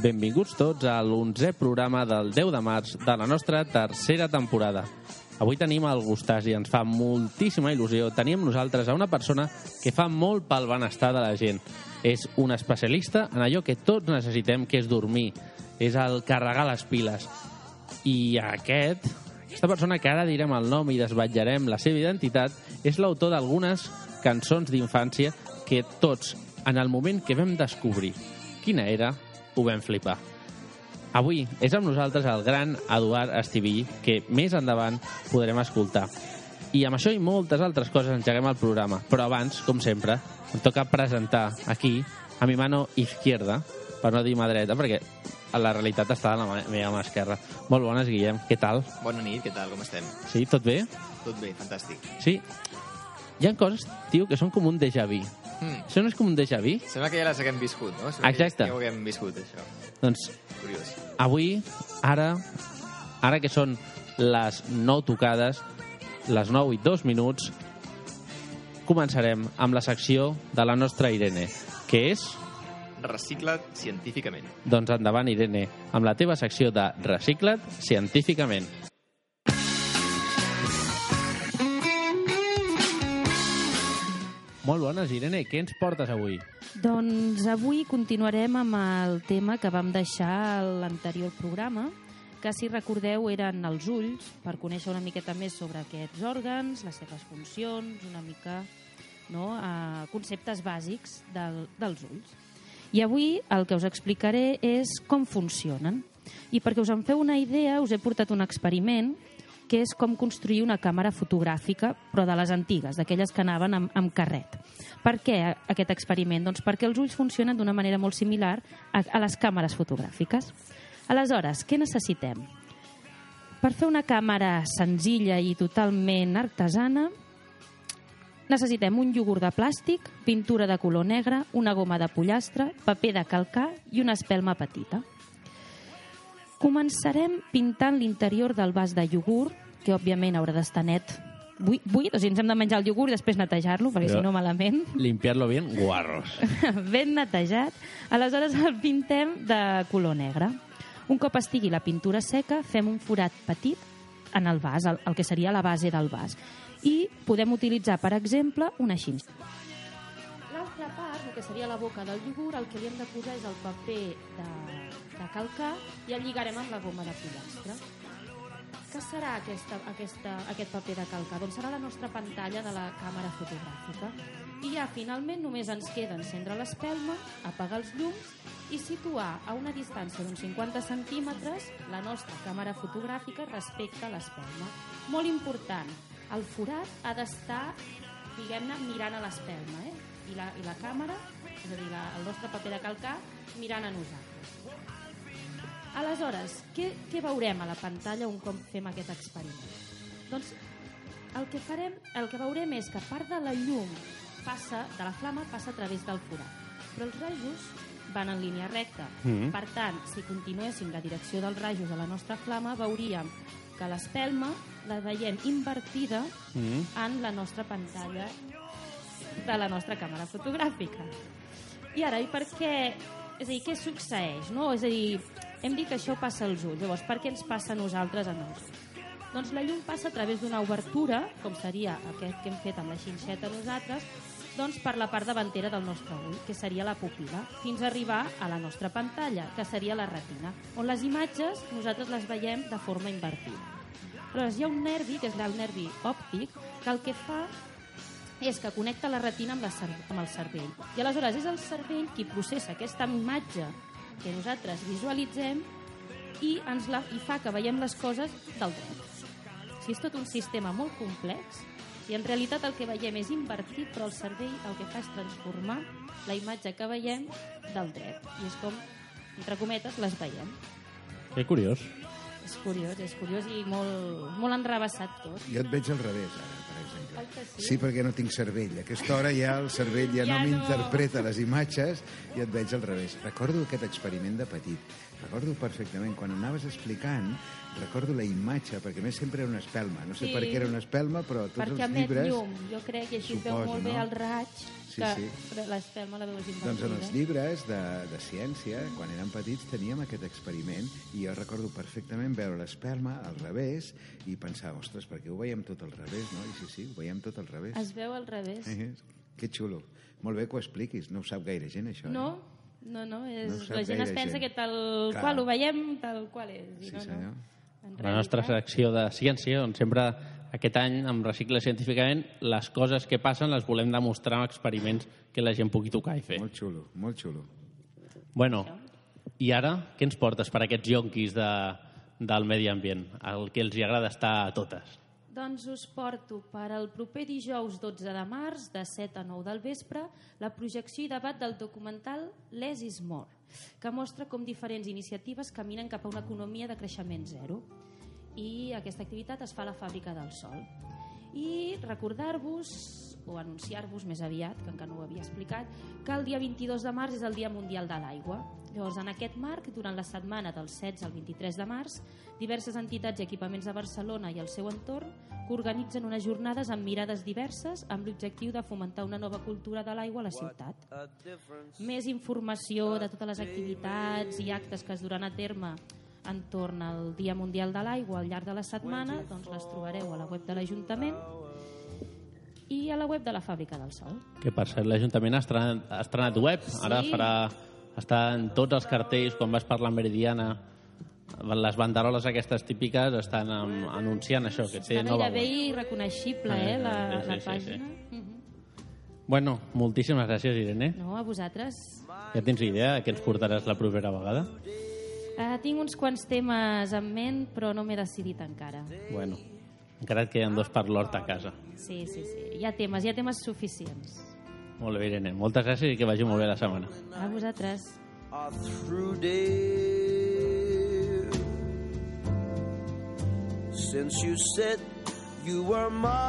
Benvinguts tots a l'11è programa del 10 de març de la nostra tercera temporada. Avui tenim el gustàs i ens fa moltíssima il·lusió tenir amb nosaltres a una persona que fa molt pel benestar de la gent. És un especialista en allò que tots necessitem, que és dormir. És el carregar les piles. I aquest, aquesta persona que ara direm el nom i desvetllarem la seva identitat, és l'autor d'algunes cançons d'infància que tots, en el moment que vam descobrir quina era, ho vam flipar. Avui és amb nosaltres el gran Eduard Estivill, que més endavant podrem escoltar. I amb això i moltes altres coses engeguem el programa. Però abans, com sempre, em toca presentar aquí a mi mano izquierda, per no dir mà dreta, perquè la realitat està a la meva mà esquerra. Molt bones, Guillem. Què tal? Bona nit, què tal, com estem? Sí, tot bé? Tot bé, fantàstic. Sí. Hi ha coses, tio, que són com un déjà vu. Hmm. Això no és com un déjà vu? Sembla que ja les haguem viscut, no? Sembla Exacte. Que ja ho haguem viscut, això. Doncs Curiós. avui, ara, ara que són les 9 tocades, les 9 i 2 minuts, començarem amb la secció de la nostra Irene, que és, Recicla't científicament. doncs endavant Irene, amb la teva secció de Recicla't científicament. Molt bones, Irene. Què ens portes avui? Doncs avui continuarem amb el tema que vam deixar a l'anterior programa, que si recordeu eren els ulls, per conèixer una miqueta més sobre aquests òrgans, les seves funcions, una mica no, eh, conceptes bàsics del, dels ulls. I avui el que us explicaré és com funcionen. I perquè us en feu una idea, us he portat un experiment que és com construir una càmera fotogràfica, però de les antigues, d'aquelles que anaven amb, amb carret. Per què aquest experiment? Doncs perquè els ulls funcionen d'una manera molt similar a, a les càmeres fotogràfiques. Aleshores, què necessitem? Per fer una càmera senzilla i totalment artesana, necessitem un iogurt de plàstic, pintura de color negre, una goma de pollastre, paper de calcar i una espelma petita. Començarem pintant l'interior del vas de iogurt, que òbviament haurà d'estar net buit, buit, o sigui, ens hem de menjar el iogurt i després netejar-lo, perquè si no malament. Limpiar-lo bien, guarros. ben netejat. Aleshores el pintem de color negre. Un cop estigui la pintura seca, fem un forat petit en el vas, el, el que seria la base del vas. I podem utilitzar, per exemple, una xinxa. L'altra part, el que seria la boca del iogurt, el que li hem de posar és el paper de, de calcar i el lligarem amb la goma de pollastre. Què serà aquesta, aquesta, aquest paper de calcar? Doncs serà la nostra pantalla de la càmera fotogràfica. I ja, finalment, només ens queda encendre l'espelma, apagar els llums i situar a una distància d'uns 50 centímetres la nostra càmera fotogràfica respecte a l'espelma. Molt important, el forat ha d'estar, diguem-ne, mirant a l'espelma, eh? I la, I la càmera, és a dir, la, el nostre paper de calcar, mirant a nosaltres. Aleshores, què, què veurem a la pantalla un cop fem aquest experiment? Doncs el que farem, el que veurem és que part de la llum passa, de la flama passa a través del forat, però els rajos van en línia recta. Mhm. Per tant, si continuéssim la direcció dels rajos a la nostra flama, veuríem que l'espelma la veiem invertida Mm. en la nostra pantalla de la nostra càmera fotogràfica. I ara, i per què... És a dir, què succeeix, no? És a dir, hem dit que això passa als ulls. Llavors, per què ens passa a nosaltres en els ulls? Doncs la llum passa a través d'una obertura, com seria aquest que hem fet amb la xinxeta nosaltres, doncs per la part davantera del nostre ull, que seria la pupila, fins a arribar a la nostra pantalla, que seria la retina, on les imatges nosaltres les veiem de forma invertida. Aleshores, hi ha un nervi, que és el nervi òptic, que el que fa és que connecta la retina amb, la cer amb el cervell. I aleshores és el cervell qui processa aquesta imatge que nosaltres visualitzem i, ens la, i fa que veiem les coses del dret. Sigui, és tot un sistema molt complex i en realitat el que veiem és invertit, però el cervell el que fa és transformar la imatge que veiem del dret. I és com, entre cometes, les veiem. Que curiós. És curiós, és curiós i molt, molt enrevessat tot. Jo et veig al revés, ara, per exemple. Que sí? Sí, perquè no tinc cervell. A aquesta hora ja el cervell ja, Ja no no. m'interpreta les imatges i et veig al revés. Recordo aquest experiment de petit. Recordo perfectament, quan anaves explicant, recordo la imatge, perquè a més sempre era una espelma. No sé Sí. per què era una espelma, però tots Perquè els emet llibres... llum, jo crec, i així es veu Suposo, molt bé no? el raig, Sí, que sí. però l'espelma la veus invertida. Doncs en els llibres de, de ciència, quan érem petits, teníem aquest experiment i jo recordo perfectament veure l'espelma al revés i pensar, ostres, perquè ho veiem tot al revés, no? I sí, sí, ho veiem tot al revés. Es veu al revés. Eh, que xulo. Molt bé que ho expliquis. No ho sap gaire gent, això. No, Eh? no, no, és, No la gent es pensa gent. que tal Clar. qual ho veiem, tal qual és. I Sí, no, senyor. No. En La nostra realitat- secció de ciència, on sempre aquest any, amb Recicle Científicament, les coses que passen les volem demostrar amb experiments que la gent pugui tocar i fer. Molt xulo, molt xulo. Bueno, i ara, què ens portes per aquests yonquis de, del medi ambient? El que els hi agrada estar a totes. Doncs us porto per al proper dijous 12 de març, de 7 a 9 del vespre, la projecció i debat del documental Less is More, que mostra com diferents iniciatives caminen cap a una economia de creixement zero. I aquesta activitat es fa a la Fàbrica del Sol. I recordar-vos, o anunciar-vos més aviat, que encara no ho havia explicat, que el dia 22 de març és el Dia Mundial de l'Aigua. Llavors, en aquest marc, durant la setmana del 16 al 23 de març, diverses entitats i equipaments de Barcelona i el seu entorn organitzen unes jornades amb mirades diverses amb l'objectiu de fomentar una nova cultura de l'aigua a la ciutat. Més informació de totes les activitats i actes que es duran a terme entorn al Dia Mundial de l'Aigua al llarg de la setmana, doncs les trobareu a la web de l'Ajuntament i a la web de la Fàbrica del Sol. Que per cert, l'Ajuntament ha estrenat, ha estrenat web. Ara Sí. farà... Està en tots els cartells, quan vas per la Meridiana, les banderoles aquestes típiques estan am, anunciant això, que té Està nova gairebé irreconeixible, eh, la, Sí, sí, la sí, pàgina. sí. Mhm. Bueno, moltíssimes gràcies, Irene. No, a vosaltres. Ja tens idea de què ens portaràs la propera vegada? Uh, tinc uns quants temes en ment, però no m'he decidit encara. Bueno, encara et queden dos per l'hort a casa. Sí, sí, sí. Hi ha temes, hi ha temes suficients. Molt bé, Irene. Moltes gràcies i que vagi molt bé la setmana. A vosaltres. since you said you were mine.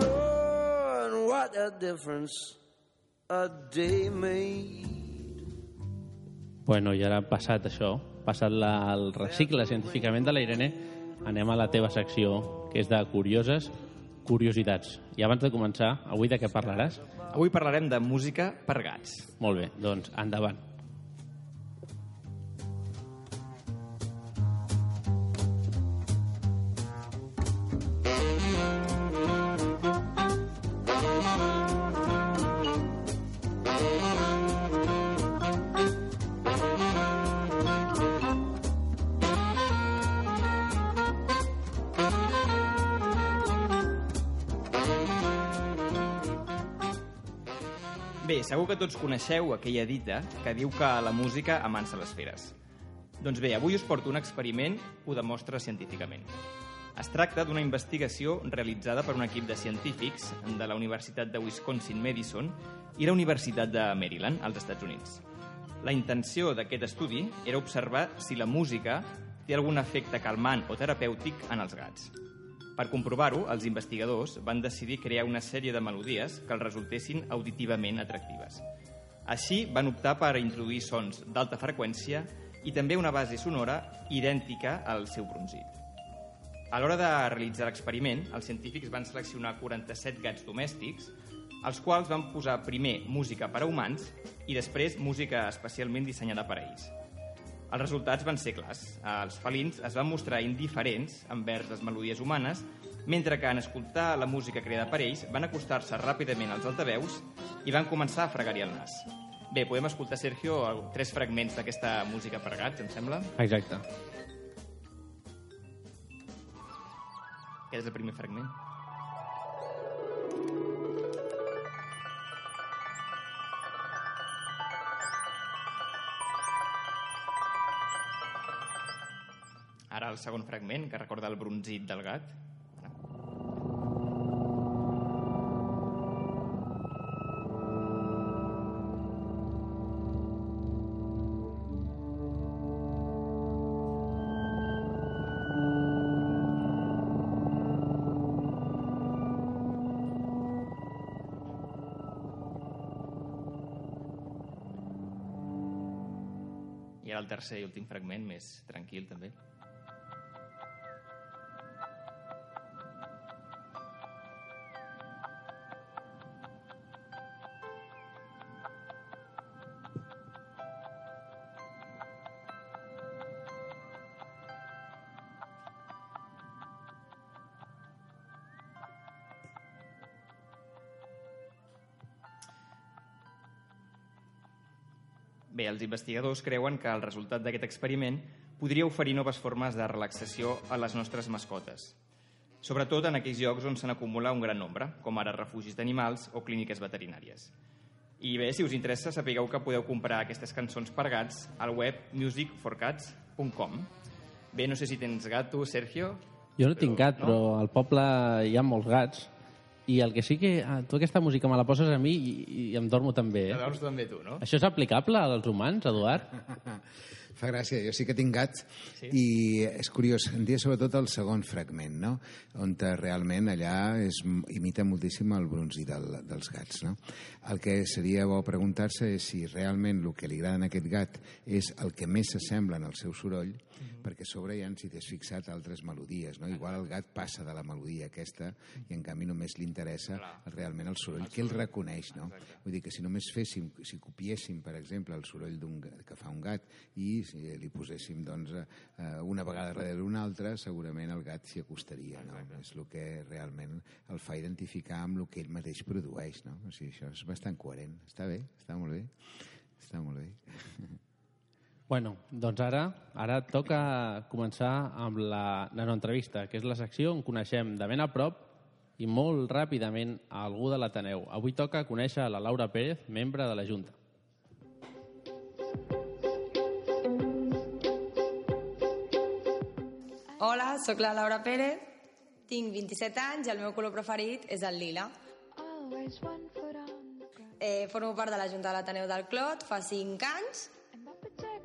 Lord, what a difference a day made. Bueno, i ara passat això, passat la, el recicle científicament de la Irene, anem a la teva secció, que és de curioses curiositats. I abans de començar, avui de què parlaràs? Avui parlarem de música per gats. Molt bé, doncs endavant. Segur que tots coneixeu aquella dita que diu que la música amansa les feres. Doncs bé, avui us porto un experiment que ho demostra científicament. Es tracta d'una investigació realitzada per un equip de científics de la Universitat de Wisconsin-Madison i la Universitat de Maryland, als Estats Units. La intenció d'aquest estudi era observar si la música té algun efecte calmant o terapèutic en els gats. Per comprovar-ho, els investigadors van decidir crear una sèrie de melodies que els resultessin auditivament atractives. Així van optar per introduir sons d'alta freqüència i també una base sonora idèntica al seu brunzit. A l'hora de realitzar l'experiment, els científics van seleccionar 47 gats domèstics, als quals van posar primer música per a humans i després música especialment dissenyada per a ells. Els resultats van ser clars. Els felins es van mostrar indiferents envers les melodies humanes, mentre que en escoltar la música creada per ells van acostar-se ràpidament als altaveus i van començar a fregar-hi el nas. Bé, podem escoltar, Sergio, tres fragments d'aquesta música per gats, em sembla. Exacte. Aquest és el primer fragment. el segon fragment, que recorda el bronzit del gat. I el tercer i últim fragment, més tranquil també. Els investigadors creuen que el resultat d'aquest experiment podria oferir noves formes de relaxació a les nostres mascotes, sobretot en aquells llocs on se n'acumula un gran nombre, com ara refugis d'animals o clíniques veterinàries. I bé, si us interessa, sapigueu que podeu comprar aquestes cançons per gats al web musicforcats.com. Bé, no sé si tens gat tu, Sergio. Jo no tinc gat, no? però al poble hi ha molts gats. I el que sí que... ah, Tu aquesta música me la poses a mi i, i em dormo també, eh? Llavors també tu, no? Això és aplicable als humans, Eduard? Fa gràcia, jo sí que tinc gat sí? i és curiós, em dia sobretot el segon fragment, no? on realment allà es, imita moltíssim el brunzi del, dels gats. No? El que seria bo preguntar-se és si realment el que li agrada a aquest gat és el que més s'assembla en el seu soroll, mm -hmm. perquè sobre ha, si t'has fixat, altres melodies. No? Igual el gat passa de la melodia aquesta i en canvi només li interessa realment el soroll que ell reconeix. No? Vull dir que si només féssim, si copiéssim, per exemple, el soroll que fa un gat i si li poséssim doncs, eh, una vegada darrere una altra, segurament el gat s'hi acostaria. No? És el que realment el fa identificar amb el que ell mateix produeix. No? O sigui, això és bastant coherent. Està bé, està molt bé. Està molt bé. Bueno, doncs ara ara toca començar amb la nanoentrevista, que és la secció on coneixem de ben a prop i molt ràpidament a algú de l'Ateneu. Avui toca conèixer la Laura Pérez, membre de la Junta. Hola, sóc la Laura Pérez, tinc 27 anys i el meu color preferit és el lila. Eh, formo part de la Junta de l'Ateneu del Clot fa 5 anys. El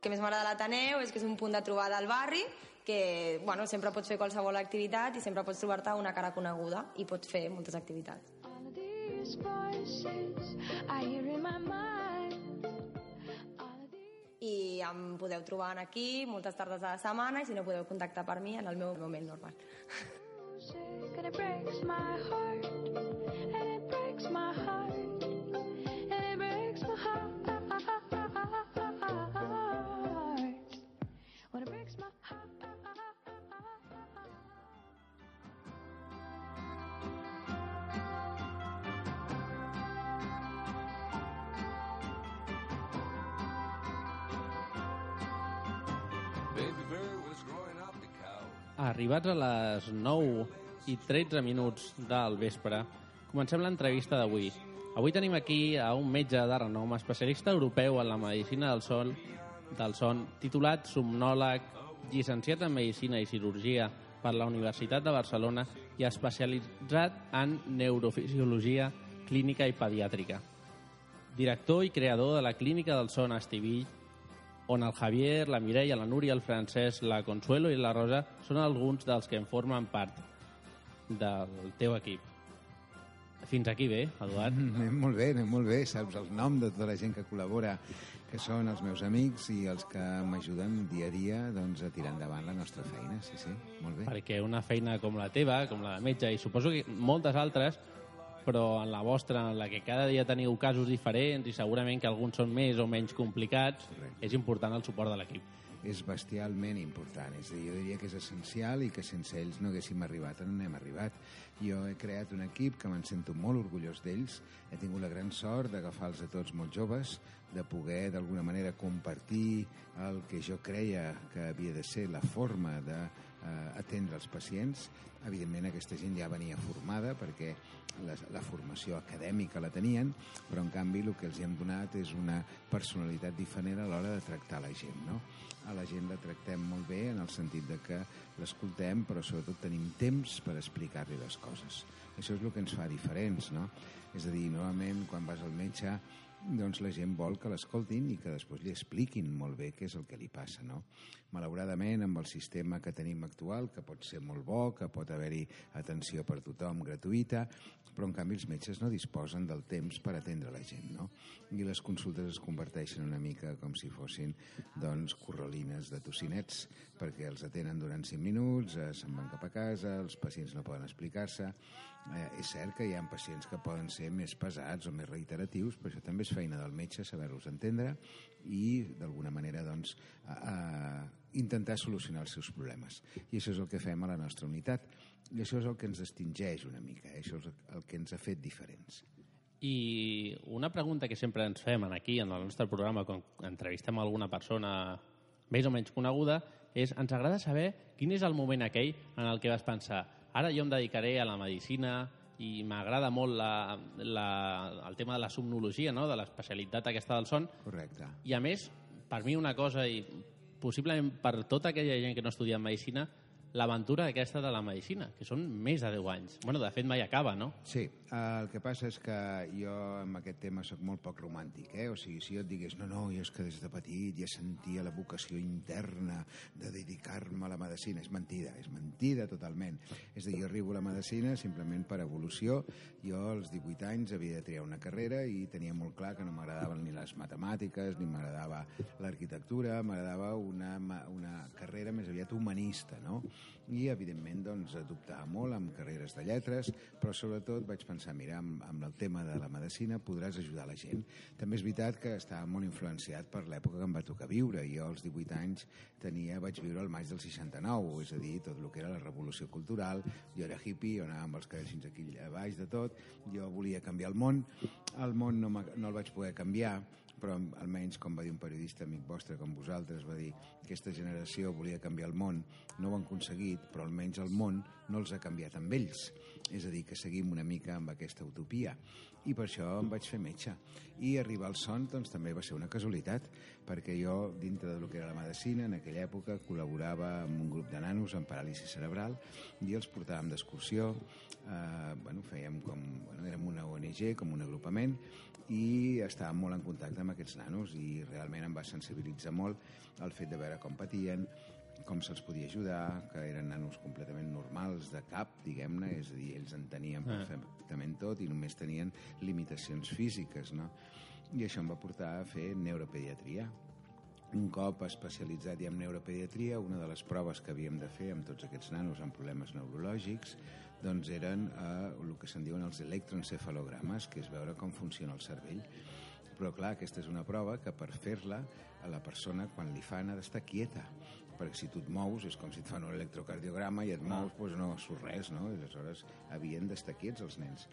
que més m'agrada de l'Ateneu és que és un punt de trobada al barri que bueno, sempre pots fer qualsevol activitat i sempre pots trobar-te una cara coneguda i pots fer moltes activitats. I em podeu trobar aquí moltes tardes de la setmana i si no podeu contactar per mi en el meu moment normal. Arribats a les 9 i 13 minuts del vespre, comencem l'entrevista d'avui. Avui tenim aquí a un metge de renom, especialista europeu en la medicina del son, del son titulat somnòleg, llicenciat en Medicina i Cirurgia per la Universitat de Barcelona i especialitzat en neurofisiologia clínica i pediàtrica. Director i creador de la Clínica del Son Estivill, on el Javier, la Mireia, la Núria, el Francesc, la Consuelo i la Rosa són alguns dels que en formen part del teu equip. Fins aquí bé, Eduard? Mm, Anem molt bé, anem molt bé. Saps el nom de tota la gent que col·labora, que són els meus amics i els que m'ajuden dia a dia doncs, a tirar endavant la nostra feina. Sí, sí, molt bé. Perquè una feina com la teva, com la de metge, i suposo que moltes altres, però en la vostra, en la que cada dia teniu casos diferents i segurament que alguns són més o menys complicats, Correcte. és important el suport de l'equip. és bestialment important. És dir, jo diria que és essencial i que sense ells no haguéssim arribat on hem arribat. Jo he creat un equip que me'n sento molt orgullós d'ells. He tingut la gran sort d'agafar-los a tots molt joves, de poder d'alguna manera compartir el que jo creia que havia de ser la forma de eh, atendre els pacients. Evidentment aquesta gent ja venia formada perquè la, la formació acadèmica la tenien, però en canvi el que els hi hem donat és una personalitat diferent a l'hora de tractar la gent. No? A la gent la tractem molt bé en el sentit de que l'escoltem, però sobretot tenim temps per explicar-li les coses. Això és el que ens fa diferents, no? És a dir, normalment quan vas al metge doncs la gent vol que l'escoltin i que després li expliquin molt bé què és el que li passa, no? Malauradament, amb el sistema que tenim actual, que pot ser molt bo, que pot haver-hi atenció per tothom gratuïta, però en canvi els metges no disposen del temps per atendre la gent, no? I les consultes es converteixen una mica com si fossin, doncs, corralines de tocinets, perquè els atenen durant 5 minuts, eh, se'n van cap a casa, els pacients no poden explicar-se. Eh, és cert que hi ha pacients que poden ser més pesats o més reiteratius, però això també és feina del metge saber-los entendre i, d'alguna manera, doncs, a, a intentar solucionar els seus problemes. I això és el que fem a la nostra unitat. I això és el que ens distingeix una mica, eh? això és el que ens ha fet diferents. I una pregunta que sempre ens fem aquí, en el nostre programa, quan entrevistem alguna persona més o menys coneguda, és ens agrada saber quin és el moment aquell en el que vas pensar ara jo em dedicaré a la medicina i m'agrada molt la, la, el tema de la somnologia, no? de l'especialitat aquesta del son. Correcte. I a més, per mi una cosa, i possiblement per tota aquella gent que no estudia medicina, l'aventura aquesta de la medicina, que són més de 10 anys. Bueno, de fet, mai acaba, no? Sí, el que passa és que jo amb aquest tema sóc molt poc romàntic, eh? O sigui, si jo et digués, no, no, jo és que des de petit ja sentia la vocació interna de dedicar-me a la medicina, és mentida, és mentida totalment. És a dir, jo arribo a la medicina simplement per evolució. Jo als 18 anys havia de triar una carrera i tenia molt clar que no m'agradaven ni les matemàtiques, ni m'agradava l'arquitectura, m'agradava una, una carrera més aviat humanista, no? I evidentment doncs adoptava molt amb carreres de lletres però sobretot vaig pensar mira, amb, amb el tema de la medicina podràs ajudar la gent. També és veritat que estava molt influenciat per l'època que em va tocar viure. Jo als 18 anys tenia, vaig viure el maig del 69 és a dir, tot el que era la revolució cultural. Jo era hippie, jo anava amb els cabells fins aquí a baix de tot. Jo volia canviar el món. El món no, no el vaig poder canviar però almenys, com va dir un periodista amic vostre com vosaltres, va dir que aquesta generació volia canviar el món, no ho han aconseguit, però almenys el món no els ha canviat amb ells. És a dir, que seguim una mica amb aquesta utopia. I per això em vaig fer metge. I arribar al son doncs, també va ser una casualitat, perquè jo, dintre del que era la medicina, en aquella època col·laborava amb un grup de nanos amb paràlisi cerebral i els portàvem d'excursió, eh, bueno, fèiem com, bueno, érem una ONG, com un agrupament, i estàvem molt en contacte amb aquests nanos i realment em va sensibilitzar molt el fet de veure com patien, com se'ls podia ajudar, que eren nanos completament normals de cap, diguem-ne, és a dir, ells entenien perfectament tot i només tenien limitacions físiques, no? I això em va portar a fer neuropediatria. Un cop especialitzat ja en neuropediatria, una de les proves que havíem de fer amb tots aquests nanos amb problemes neurològics doncs eren eh, el que se'n diuen els electroencefalogrames, que és veure com funciona el cervell. Però, clar, aquesta és una prova que per fer-la a la persona, quan li fan, ha d'estar quieta perquè si tu et mous és com si et fan un electrocardiograma i et mous, doncs no surt res, no? I aleshores havien d'estar quiets els nens.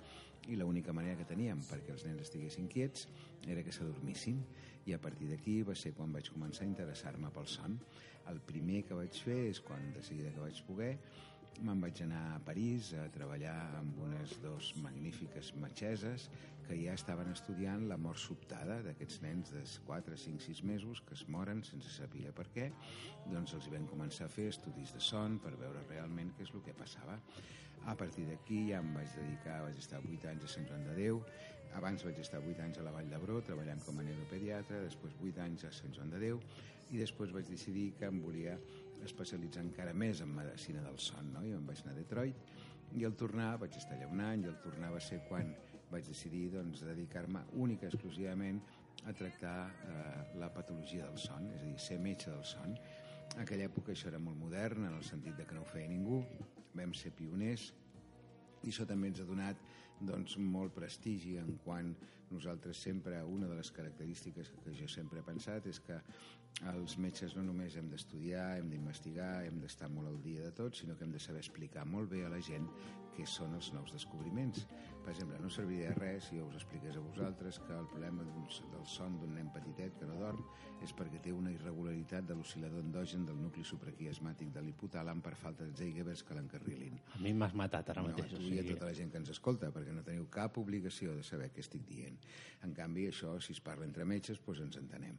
I l'única manera que teníem perquè els nens estiguessin quiets era que s'adormissin. I a partir d'aquí va ser quan vaig començar a interessar-me pel son. El primer que vaig fer és quan, de seguida que vaig poder, me'n vaig anar a París a treballar amb unes dos magnífiques metgeses que ja estaven estudiant la mort sobtada d'aquests nens de 4, 5, 6 mesos que es moren sense saber per què. Doncs els vam començar a fer estudis de son per veure realment què és el que passava. A partir d'aquí ja em vaig dedicar, vaig estar 8 anys a Sant Joan de Déu, abans vaig estar 8 anys a la Vall d'Hebró treballant com a neuropediatre, després 8 anys a Sant Joan de Déu i després vaig decidir que em volia especialitzar encara més en medicina del son, no? I em vaig anar a Detroit i al tornar vaig estar allà un any i al tornar va ser quan vaig decidir doncs, dedicar-me única exclusivament a tractar eh, la patologia del son, és a dir, ser metge del son. En aquella època això era molt modern, en el sentit de que no ho feia ningú, vam ser pioners, i això també ens ha donat doncs, molt prestigi en quan nosaltres sempre, una de les característiques que jo sempre he pensat és que els metges no només hem d'estudiar, hem d'investigar, hem d'estar molt al dia de tot, sinó que hem de saber explicar molt bé a la gent què són els nous descobriments. Per exemple, no serviria de res si jo us expliqués a vosaltres que el problema del son d'un nen petitet que no dorm és perquè té una irregularitat de l'oscil·lador endogen del nucli supraquiasmàtic de l'hipotàlam per falta de Zeigebers que l'encarrilin. A mi m'has matat ara No, mateix. a tu i a tota la gent que ens escolta, perquè no teniu cap obligació de saber què estic dient. En canvi, això, si es parla entre metges, doncs ens entenem.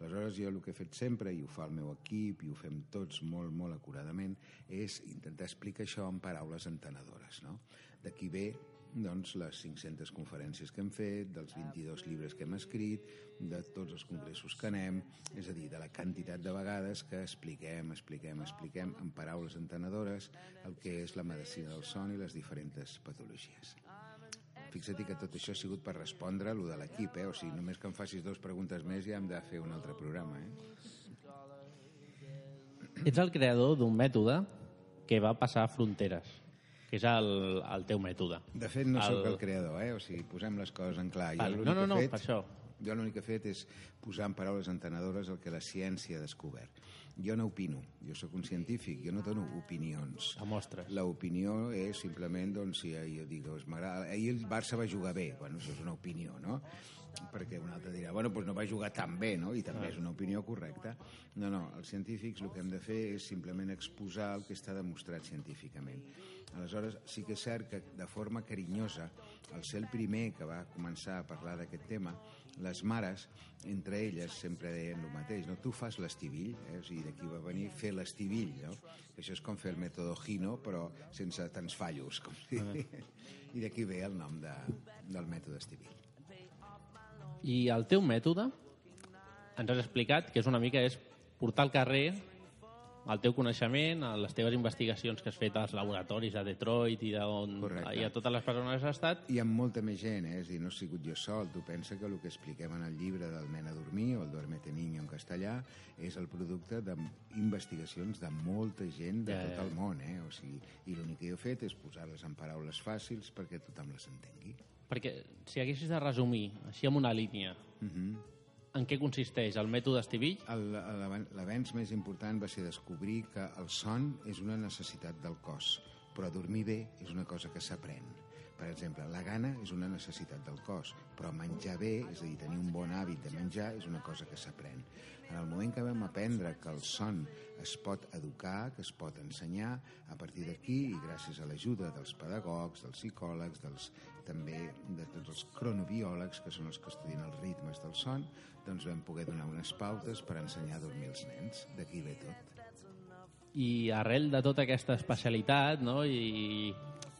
Aleshores, jo el que he fet sempre, i ho fa el meu equip, i ho fem tots molt, molt acuradament, és intentar explicar això en paraules entenedores. No? D'aquí ve doncs, les 500 conferències que hem fet, dels 22 llibres que hem escrit, de tots els congressos que anem, és a dir, de la quantitat de vegades que expliquem, expliquem, expliquem en paraules entenedores el que és la medicina del son i les diferents patologies. Fixa't que tot això ha sigut per respondre a lo de l'equip, eh? o sigui, només que em facis dues preguntes més ja hem de fer un altre programa. Eh? Ets el creador d'un mètode que va passar fronteres, que és el, el teu mètode. De fet, no El- sóc el creador, eh? o sigui, posem les coses en clar. Jo Vale. l'únic No, no, no, fet- per això. Jo l'únic que he fet és posar en paraules entenedores el que la ciència ha descobert. Jo no opino, jo sóc un científic, jo no dono opinions. Demostres. L'opinió és simplement, doncs, si jo dic, doncs, ahir el Barça va jugar bé, bueno, això és una opinió, no? Perquè un altre dirà, bueno, doncs no va jugar tan bé, no? I també és una opinió correcta. No, no, els científics el que hem de fer és simplement exposar el que està demostrat científicament. Aleshores, sí que és cert que de forma carinyosa, al ser el primer que va començar a parlar d'aquest tema, les mares, entre elles, sempre deien el mateix, no? tu fas l'estivill, eh? o sigui, d'aquí va venir fer l'estivill, no? que això és com fer el mètode Gino, però sense tants fallos, com si... I d'aquí ve el nom de, del mètode estivill. I el teu mètode, ens has explicat que és una mica és portar al carrer el teu coneixement, a les teves investigacions que has fet als laboratoris a Detroit i, on, Correcte. i a totes les persones que has estat, I amb molta més gent, eh? és dir, no he sigut jo sol. Tu pensa que el que expliquem en el llibre del nen a dormir, o el Duermete Niño en castellà, és el producte d'investigacions de molta gent de Ja, tot el món. Eh? O sigui, I l'únic que jo he fet és posar-les en paraules fàcils perquè tothom les entengui. perquè si haguessis de resumir, així amb una línia, en què consisteix el mètode Estivill? L'avenç més important va ser descobrir que el son és una necessitat del cos, però dormir bé és una cosa que s'aprèn. Per exemple, la gana és una necessitat del cos, però menjar bé, és a dir, tenir un bon hàbit de menjar, és una cosa que s'aprèn. En el moment que vam aprendre que el son es pot educar, que es pot ensenyar, a partir d'aquí, i gràcies a l'ajuda dels pedagogs, dels psicòlegs, dels, també de tots els cronobiòlegs, que són els que estudien els ritmes del son, doncs vam poder donar unes pautes per ensenyar a dormir els nens. D'aquí ve tot. I arrel de tota aquesta especialitat no? i,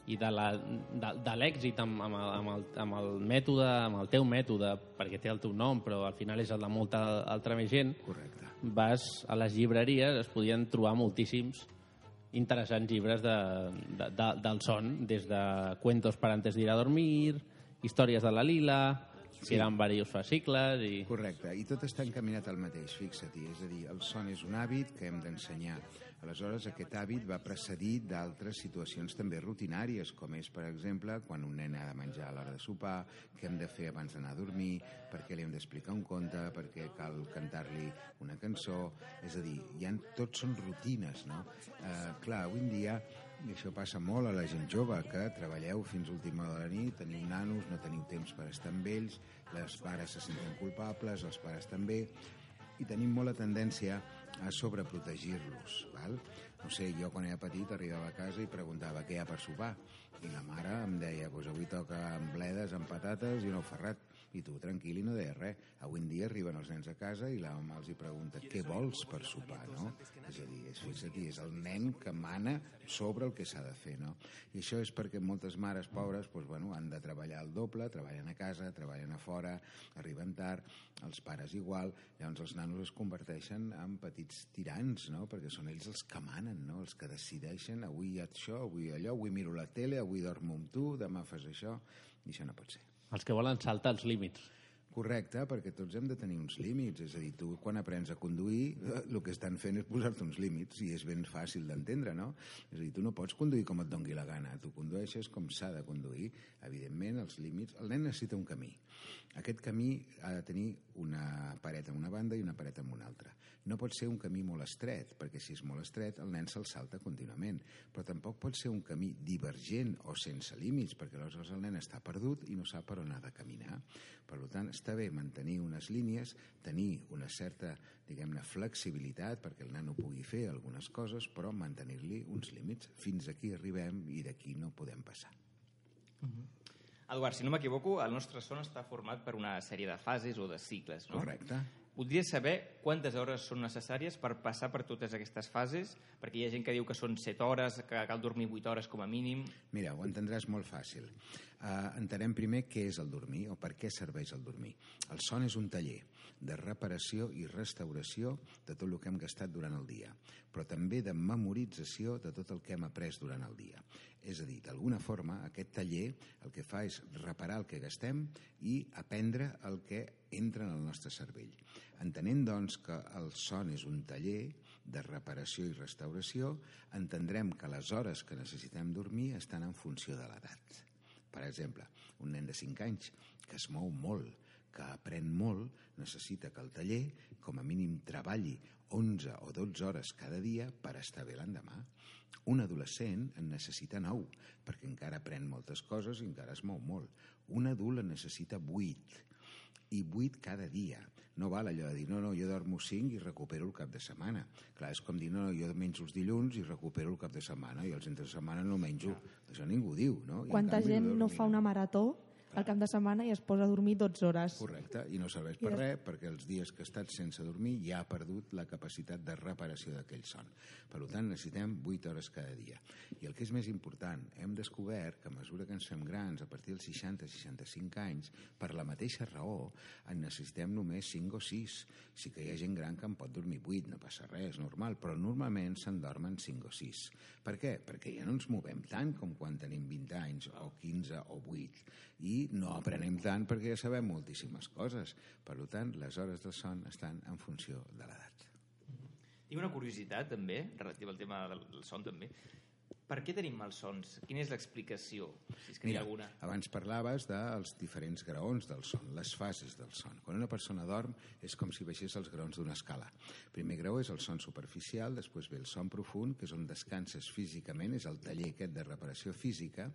i de l'èxit amb, amb, el, amb, el, amb el mètode, amb el teu mètode, perquè té el teu nom, però al final és el de molta altra més gent, Correcte. vas a les llibreries, es podien trobar moltíssims interessants llibres de, de, de, del son, des de Cuentos para antes de ir a dormir, Històries de la Lila, que Sí. eren diversos fascicles, i... Correcte, i tot està encaminat al mateix, fixa-t'hi. És a dir, el son és un hàbit que hem d'ensenyar. Aleshores, aquest hàbit va precedir d'altres situacions també rutinàries, com és, per exemple, quan un nen ha de menjar a l'hora de sopar, què hem de fer abans d'anar a dormir, per què li hem d'explicar un conte, per què cal cantar-li una cançó... És a dir, hi ha, tots són rutines, no? Eh, clar, avui en dia i això passa molt a la gent jove, que treballeu fins última hora de la nit, teniu nanos, no teniu temps per estar amb ells, les pares se senten culpables, els pares també, i tenim molt la tendència a sobreprotegir-los. No sé, jo quan era petit arribava a casa i preguntava què hi ha per sopar. I la mare em deia, pues avui toca amb bledes, amb patates i un ou ferrat. I tu, tranquil, i no deies res. Avui en dia arriben els nens a casa i la mama els hi pregunta què vols per sopar, no? És a dir, és, fixa't-hi, és el nen que mana sobre el que s'ha de fer, no? I això és perquè moltes mares pobres doncs, bueno, han de treballar el doble, treballen a casa, treballen a fora, arriben tard, els pares igual, llavors els nanos es converteixen en petits tirans, no? Perquè són ells els que manen, no? Els que decideixen avui això, avui allò, avui miro la tele, avui dormo amb tu, demà fas això, i això no pot ser. Els que volen saltar els límits. Correcte, perquè tots hem de tenir uns límits. És a dir, tu quan aprens a conduir, el que estan fent és posar-te uns límits i és ben fàcil d'entendre, no? És a dir, tu no pots conduir com et dongui la gana. Tu condueixes com s'ha de conduir. Evidentment, els límits... El nen necessita un camí. Aquest camí ha de tenir una paret en una banda i una paret en una altra. No pot ser un camí molt estret, perquè si és molt estret el nen se'l salta contínuament. Però tampoc pot ser un camí divergent o sense límits, perquè aleshores el nen està perdut i no sap per on ha de caminar. Per tant, està bé mantenir unes línies, tenir una certa, diguem-ne, flexibilitat perquè el nen ho pugui fer algunes coses, però mantenir-li uns límits. Fins aquí arribem i d'aquí no podem passar. Eduard, si no m'equivoco, el nostre son està format per una sèrie de fases o de cicles, no? Correcte. Voldria saber quantes hores són necessàries per passar per totes aquestes fases, perquè hi ha gent que diu que són 7 hores, que cal dormir 8 hores com a mínim. Mira, ho entendràs molt fàcil. Uh, entenem primer què és el dormir o per què serveix el dormir. El son és un taller de reparació i restauració de tot el que hem gastat durant el dia, però també de memorització de tot el que hem après durant el dia. És a dir, d'alguna forma, aquest taller el que fa és reparar el que gastem i aprendre el que entra en el nostre cervell. Entenent, doncs, que el son és un taller de reparació i restauració, entendrem que les hores que necessitem dormir estan en funció de l'edat. Per exemple, un nen de 5 anys que es mou molt, que aprèn molt, necessita que el taller, com a mínim, treballi 11 o 12 hores cada dia per estar bé l'endemà. Un adolescent en necessita 9, perquè encara aprèn moltes coses i encara es mou molt. Un adult en necessita 8, i 8 cada dia. No val allò de dir, no, no, jo dormo 5 i recupero el cap de setmana. Clar, és com dir, no, no, jo menjo els dilluns i recupero el cap de setmana i els entre setmana no menjo. Això ningú diu, no? I Quanta canvi, gent no dormir- fa una marató al cap de setmana i es posa a dormir 12 hores. Correcte, i no serveix per I res perquè els dies que ha estat sense dormir ja ha perdut la capacitat de reparació d'aquell son. Per tant, necessitem 8 hores cada dia. I el que és més important, hem descobert que a mesura que ens fem grans, a partir dels 60-65 anys, per la mateixa raó, en necessitem només 5 o 6. Sí que hi ha gent gran que en pot dormir 8, no passa res, normal, però normalment se'n dormen 5 o 6. Per què? Perquè ja no ens movem tant com quan tenim 20 anys, o 15 o 8, i no aprenem tant perquè ja sabem moltíssimes coses. Per tant, les hores de son estan en funció de l'edat. Tinc una curiositat, també, relativa al tema del son, també. Per què tenim malsons? Quina és l'explicació, si és que n'hi ha alguna? abans parlaves dels diferents graons del son, les fases del son. Quan una persona dorm és com si baixés els graons d'una escala. Primer grau és el son superficial, després ve el son profund, que és on descanses físicament, és el taller aquest de reparació física,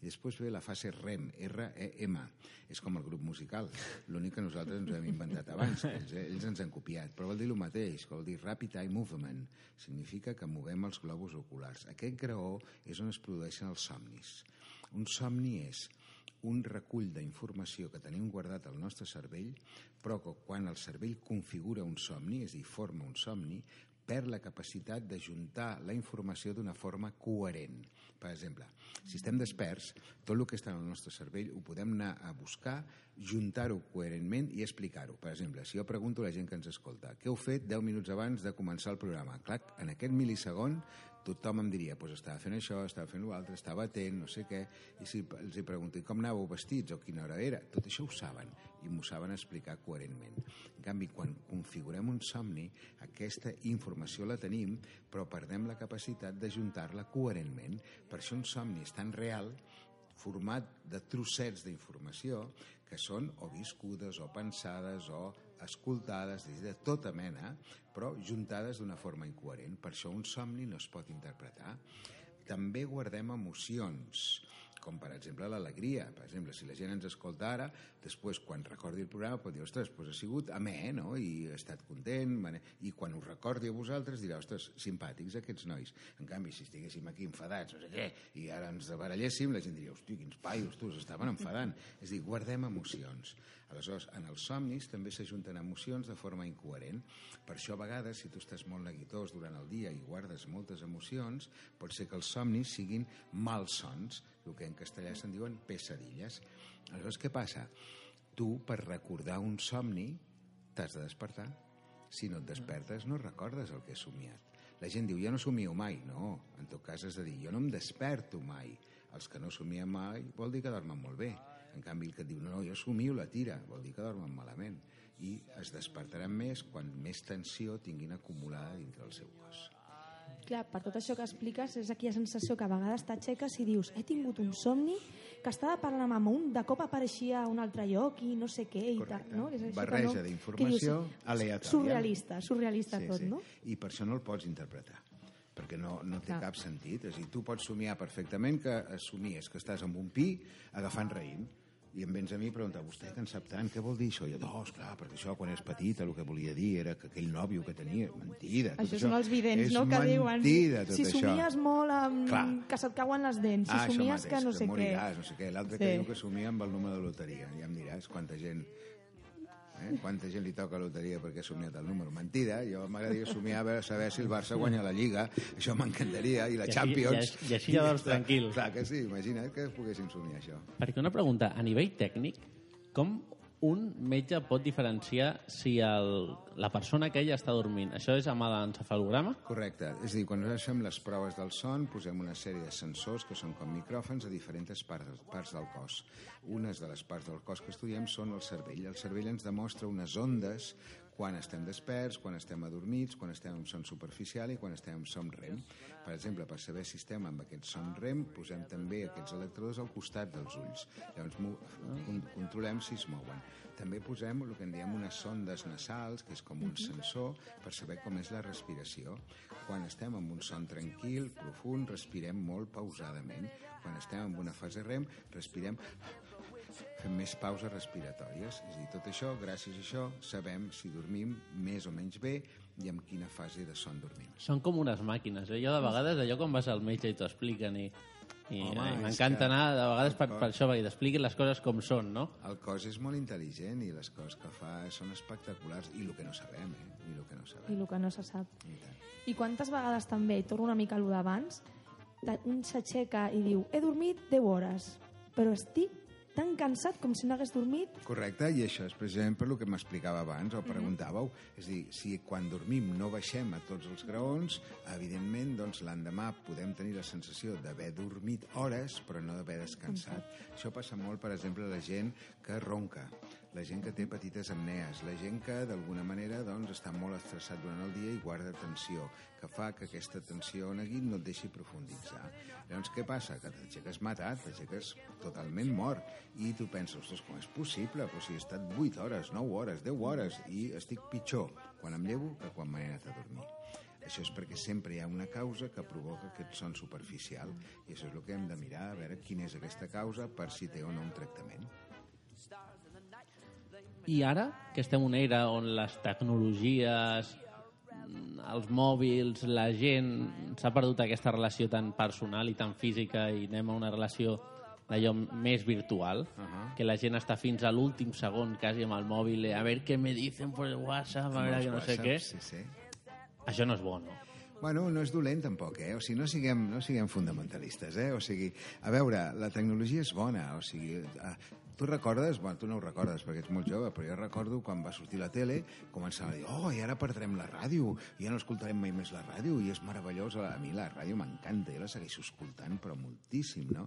i després ve la fase REM, R-E-M. És com el grup musical, l'únic que nosaltres ens hem inventat abans, ells, eh, ells ens han copiat, però vol dir el mateix, vol dir Rapid Eye Movement, significa que movem els globus oculars. Aquest graó és on es produeixen els somnis. Un somni és un recull d'informació que tenim guardat al nostre cervell, però que quan el cervell configura un somni, és a dir, forma un somni, perd la capacitat de juntar la informació d'una forma coherent. Per exemple, si estem desperts, tot el que està en el nostre cervell ho podem anar a buscar, juntar-ho coherentment i explicar-ho. Per exemple, si jo pregunto a la gent que ens escolta què heu fet 10 minuts abans de començar el programa? Clar, en aquest milisegon tothom em diria, pues estava fent això, estava fent l'altre, estava atent, no sé què, i si els hi pregunto, "I com anàveu vestits o quina hora era? Tot això ho saben i m'ho saben explicar coherentment. En canvi, quan configurem un somni, aquesta informació la tenim, però perdem la capacitat de juntar-la coherentment. Per això un somni és tan real format de trossets d'informació que són o viscudes o pensades o escoltades, dir, de tota mena, però juntades d'una forma incoherent. Per això un somni no es pot interpretar. També guardem emocions, com per exemple l'alegria. Per exemple, si la gent ens escolta ara, després quan recordi el programa pot dir, ostres, doncs ha sigut amè, no? I he estat content, i quan us recordi a vosaltres dirà, ostres, simpàtics aquests nois. En canvi, si estiguéssim aquí enfadats, no sé què, i ara ens baralléssim, la gent diria, hosti, quins paios, tu, s'estaven enfadant. És dir, guardem emocions. Aleshores, en els somnis també s'ajunten emocions de forma incoherent. Per això, a vegades, si tu estàs molt neguitós durant el dia i guardes moltes emocions, pot ser que els somnis siguin malsons, el que en castellà se'n diuen pesadilles. Aleshores, què passa? Tu, per recordar un somni, t'has de despertar. Si no et despertes, no recordes el que has somiat. La gent diu, jo no somio mai. No, en tot cas has de dir, jo no em desperto mai. Els que no somien mai vol dir que dormen molt bé. En canvi, el que et diu, no, no, jo somio la tira, vol dir que dormen malament. I es despertaran més quan més tensió tinguin acumulada dintre el seu cos. Clar, per tot això que expliques, és aquella sensació que a vegades t'aixeques i dius he tingut un somni que estava parlant amb un, de cop apareixia a un altre lloc i no sé què i tal. Correcte. No? És això Barreja no, d'informació aleatòria. Surrealista, surrealista tot, no? I per això no el pots interpretar perquè no, no té Clar. cap sentit. És a dir, tu pots somiar perfectament que somies que estàs amb un pi agafant raïm i em vens a mi i pregunta, vostè que en sap tant, què vol dir això? I jo, no, esclar, perquè això quan és petita el que volia dir era que aquell nòvio que tenia... Mentida. tot Això són els vidents, no?, que diuen mentida, tot si això. somies molt amb... Clar. que se't cauen les dents, si ah, això somies mateix, que no sé què. moriràs, no sé què. L'altre Sí. que diu que somia amb el número de loteria. Ja em diràs quanta gent Eh? Quanta gent li toca loteria perquè ha somiat el número? Mentida, jo m'agradaria somiar a veure, saber si el Barça guanya la Lliga, això m'encantaria, i la I així- Champions. i així- i així ja Clar, tranquil. Clar que sí, imagina't que poguéssim somiar això. Perquè una pregunta, a nivell tècnic, com un metge pot diferenciar si el, la persona aquella està dormint? Això és amb l'encefalograma? Correcte. És a dir, quan nosaltres fem les proves del son, posem una sèrie de sensors que són com micròfons a diferents parts, parts del cos. Unes de les parts del cos que estudiem són el cervell. El cervell ens demostra unes ondes quan estem desperts, quan estem adormits, quan estem en son superficial i quan estem en son REM. Per exemple, per saber si estem amb aquest son REM, posem també aquests electrodes al costat dels ulls. Llavors controlem si es mouen. També posem el que en diem unes sondes nasals, que és com un sensor, per saber com és la respiració. Quan estem en un son tranquil, profund, respirem molt pausadament. Quan estem en una fase REM, respirem fem més pauses respiratòries. És a dir, tot això, gràcies a això, sabem si dormim més o menys bé i en quina fase de son dormim. Són com unes màquines. Eh? Jo de vegades, allò quan vas al metge i t'ho expliquen i, i, Home, i m'encanta que- anar de vegades per, el per això, perquè t'expliquin les coses com són, no? El cos és molt intel·ligent i les coses que fa són espectaculars i el que no sabem, eh? I el que no I sabem. el que no se sap. I tant. I quantes vegades també, i torno una mica a lo d'abans, un s'aixeca i diu he dormit 10 hores, però estic tan cansat com si no hagués dormit Correcte, i això és precisament per el que m'explicava abans, o preguntàveu. És a dir, si quan dormim no baixem a tots els graons, evidentment, doncs, l'endemà podem tenir la sensació d'haver dormit hores, però no d'haver descansat. Això passa molt, per exemple, a la gent que ronca, la gent que té petites apnees, la gent que, d'alguna manera, doncs, està molt estressat durant el dia i guarda tensió, que fa que aquesta tensió neguit no et deixi profunditzar. Llavors, què passa? Que t'aixeques matat, t'aixeques totalment mort, i tu penses, ostres, com és possible? Però si he estat 8 hores, 9 hores, 10 hores, i estic pitjor quan em llevo que quan m'he anat a dormir. Això és perquè sempre hi ha una causa que provoca aquest son superficial i això és el que hem de mirar, a veure quina és aquesta causa per si té o no un tractament. I ara, que estem en una era on les tecnologies, els mòbils, la gent s'ha perdut aquesta relació tan personal i tan física i anem a una relació d'allò més virtual, uh -huh. que la gent està fins a l'últim segon quasi amb el mòbil, a veure què me dicen por el WhatsApp, a veure que no sé què. Sí, sí. Això no és bo, no? Bueno, no és dolent tampoc, eh? O sigui, no siguem, no siguem fundamentalistes, eh? O sigui, a veure, la tecnologia és bona, o sigui, tu recordes, bueno, tu no ho recordes perquè ets molt jove, però jo recordo quan va sortir la tele, començava a dir, oh, i ara perdrem la ràdio, ja no escoltarem mai més la ràdio, i és meravellós, a mi la ràdio m'encanta, jo la segueixo escoltant, però moltíssim, no?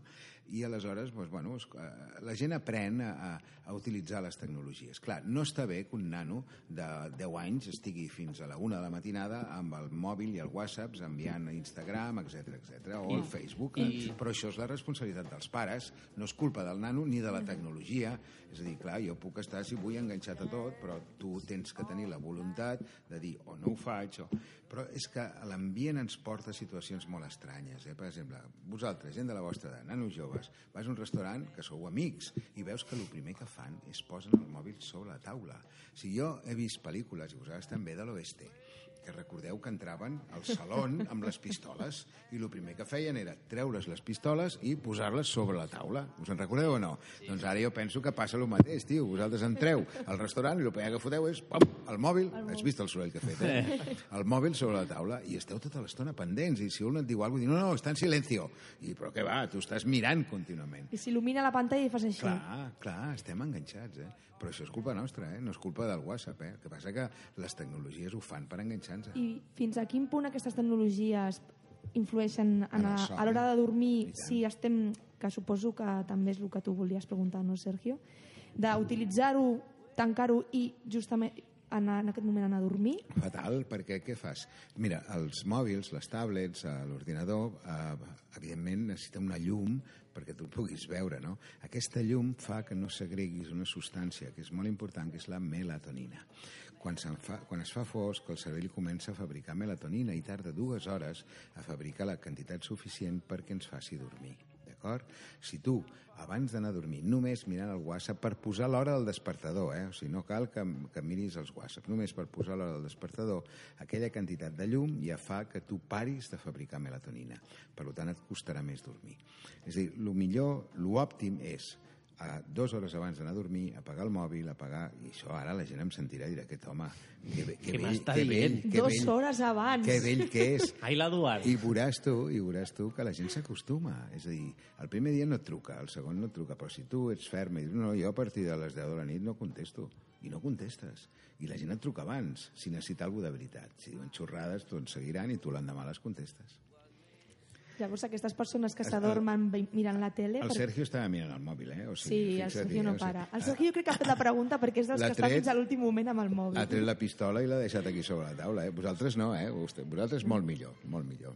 I aleshores, doncs, bueno, es- eh, la gent aprèn a, a, utilitzar les tecnologies. Clar, no està bé que un nano de 10 anys estigui fins a la una de la matinada amb el mòbil i el WhatsApp enviant a Instagram, etc etc o el Facebook, i- però això és la responsabilitat dels pares, no és culpa del nano ni de la tecnologia. És a dir, clar, jo puc estar, si vull, enganxat a tot, però tu tens que tenir la voluntat de dir, o no ho faig, o... Però és que l'ambient ens porta a situacions molt estranyes. Eh? Per exemple, vosaltres, gent de la vostra edat, nanos joves, vas a un restaurant que sou amics i veus que el primer que fan és posen el mòbil sobre la taula. Si jo he vist pel·lícules, i vosaltres també, de l'oeste, que recordeu que entraven al salón amb les pistoles i el primer que feien era treure's les pistoles i posar-les sobre la taula. Us en recordeu o no? Sí. Doncs ara jo penso que passa el mateix, tio. Vosaltres entreu al restaurant i el primer que foteu és pom, el mòbil. Has vist el soroll que he fet, eh? El mòbil sobre la taula i esteu tota l'estona pendents i si un et diu alguna cosa, diu, no, no, està en silencio. I però què va, tu estàs mirant contínuament. i s'il·lumina la pantalla i fas així. Clar, clar, estem enganxats, eh? Però això és culpa nostra, eh? No és culpa del WhatsApp, eh? El que passa que les tecnologies ho fan per enganxar-nos. I fins a quin punt aquestes tecnologies influeixen en En a, a l'hora de I dormir si estem, que suposo que també és el que tu volies preguntar, no, Sergio? D'utilitzar-ho, tancar-ho i justament anar, en aquest moment anar a dormir? Fatal, perquè què fas? Mira, els mòbils, les tablets, eh, l'ordinador, eh, evidentment necessita una llum perquè tu puguis veure, no? Aquesta llum fa que no segreguis una substància que és molt important, que és la melatonina. Quan, fa, quan es fa fosc, el cervell comença a fabricar melatonina i tarda dues hores a fabricar la quantitat suficient perquè ens faci dormir. D'acord? Si tu, abans d'anar a dormir, només mirant el WhatsApp per posar l'hora del despertador, eh? o sigui, no cal que, que miris els WhatsApp, només per posar l'hora del despertador, aquella quantitat de llum ja fa que tu paris de fabricar melatonina. Per tant, et costarà més dormir. És a dir, el millor, l'òptim és a dues hores abans d'anar a dormir, apagar el mòbil, apagar... I això ara la gent em sentirà i dirà, aquest home, que, ve- que Què vell, que vell, que Dos vell, hores abans. que vell que és. Ai, l'Eduard. I veuràs tu, i veuràs tu que la gent s'acostuma. És a dir, el primer dia no et truca, el segon no et truca, però si tu ets ferm i dius, no, jo a partir de les 10 de la nit no contesto, i no contestes. I la gent et truca abans, si necessita alguna de veritat. Si diuen xorrades, tu en seguiran i tu l'endemà les contestes. Llavors, aquestes persones que s'adormen mirant la tele... El per- Sergio estava mirant el mòbil, eh? O Sí, sigui, el fixa't, Sergio no eh? O sigui, para. El Sergio jo crec que ha fet la pregunta perquè és dels que està fins a l'últim moment amb el mòbil. Ha tret la pistola i l'ha deixat aquí sobre la taula, eh? Vosaltres no, eh? Vostè- Vosaltres molt millor, molt millor.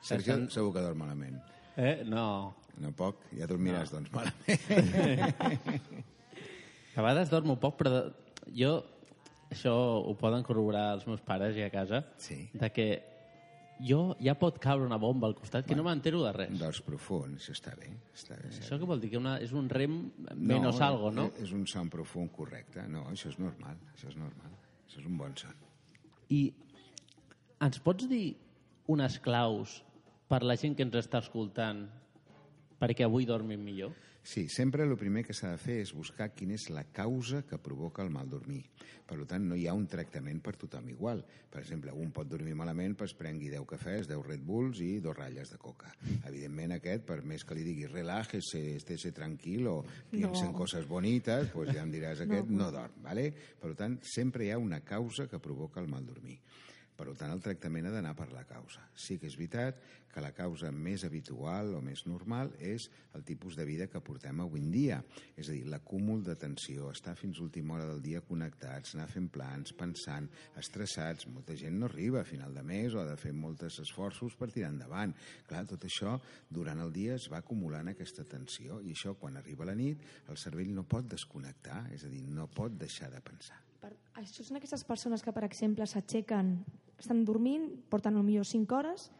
Sergio Estan- segur que dorm malament. Eh? No. No poc, ja dormiràs, doncs, malament. A vegades dormo poc, però jo... Això ho poden corroborar els meus pares i a casa. Sí. De que jo ja pot caure una bomba al costat que no m'entero de res. Dors profund, això està bé. Està bé Això què vol dir? Que una, és un rem menos no, algo, no? És un son profund correcte. No, això és normal, això és normal. Això és un bon son. I ens pots dir unes claus per la gent que ens està escoltant perquè avui dormin millor? Sí, sempre el primer que s'ha de fer és buscar quina és la causa que provoca el mal dormir. Per tant, no hi ha un tractament per tothom igual. Per exemple, un pot dormir malament, pues prengui 10 cafès, 10 Red Bulls i dos ratlles de coca. Evidentment, aquest, per més que li digui relájese, estése tranquil o piense en coses bonites, pues ja em diràs aquest no, dorm. ¿vale? Per tant, sempre hi ha una causa que provoca el mal dormir. Tant, el tractament ha d'anar per la causa. Sí que és veritat que la causa més habitual o més normal és el tipus de vida que portem avui en dia. És a dir, l'acúmul de tensió, estar fins a última hora del dia connectats, anar fent plans, pensant, estressats. Molta gent no arriba a final de mes o ha de fer molts esforços per tirar endavant. Clar, tot això durant el dia es va acumulant aquesta tensió i això quan arriba la nit el cervell no pot desconnectar, és a dir, no pot deixar de pensar. Per, això són aquestes persones que, per exemple, s'aixequen, estan dormint, porten potser 5 hores,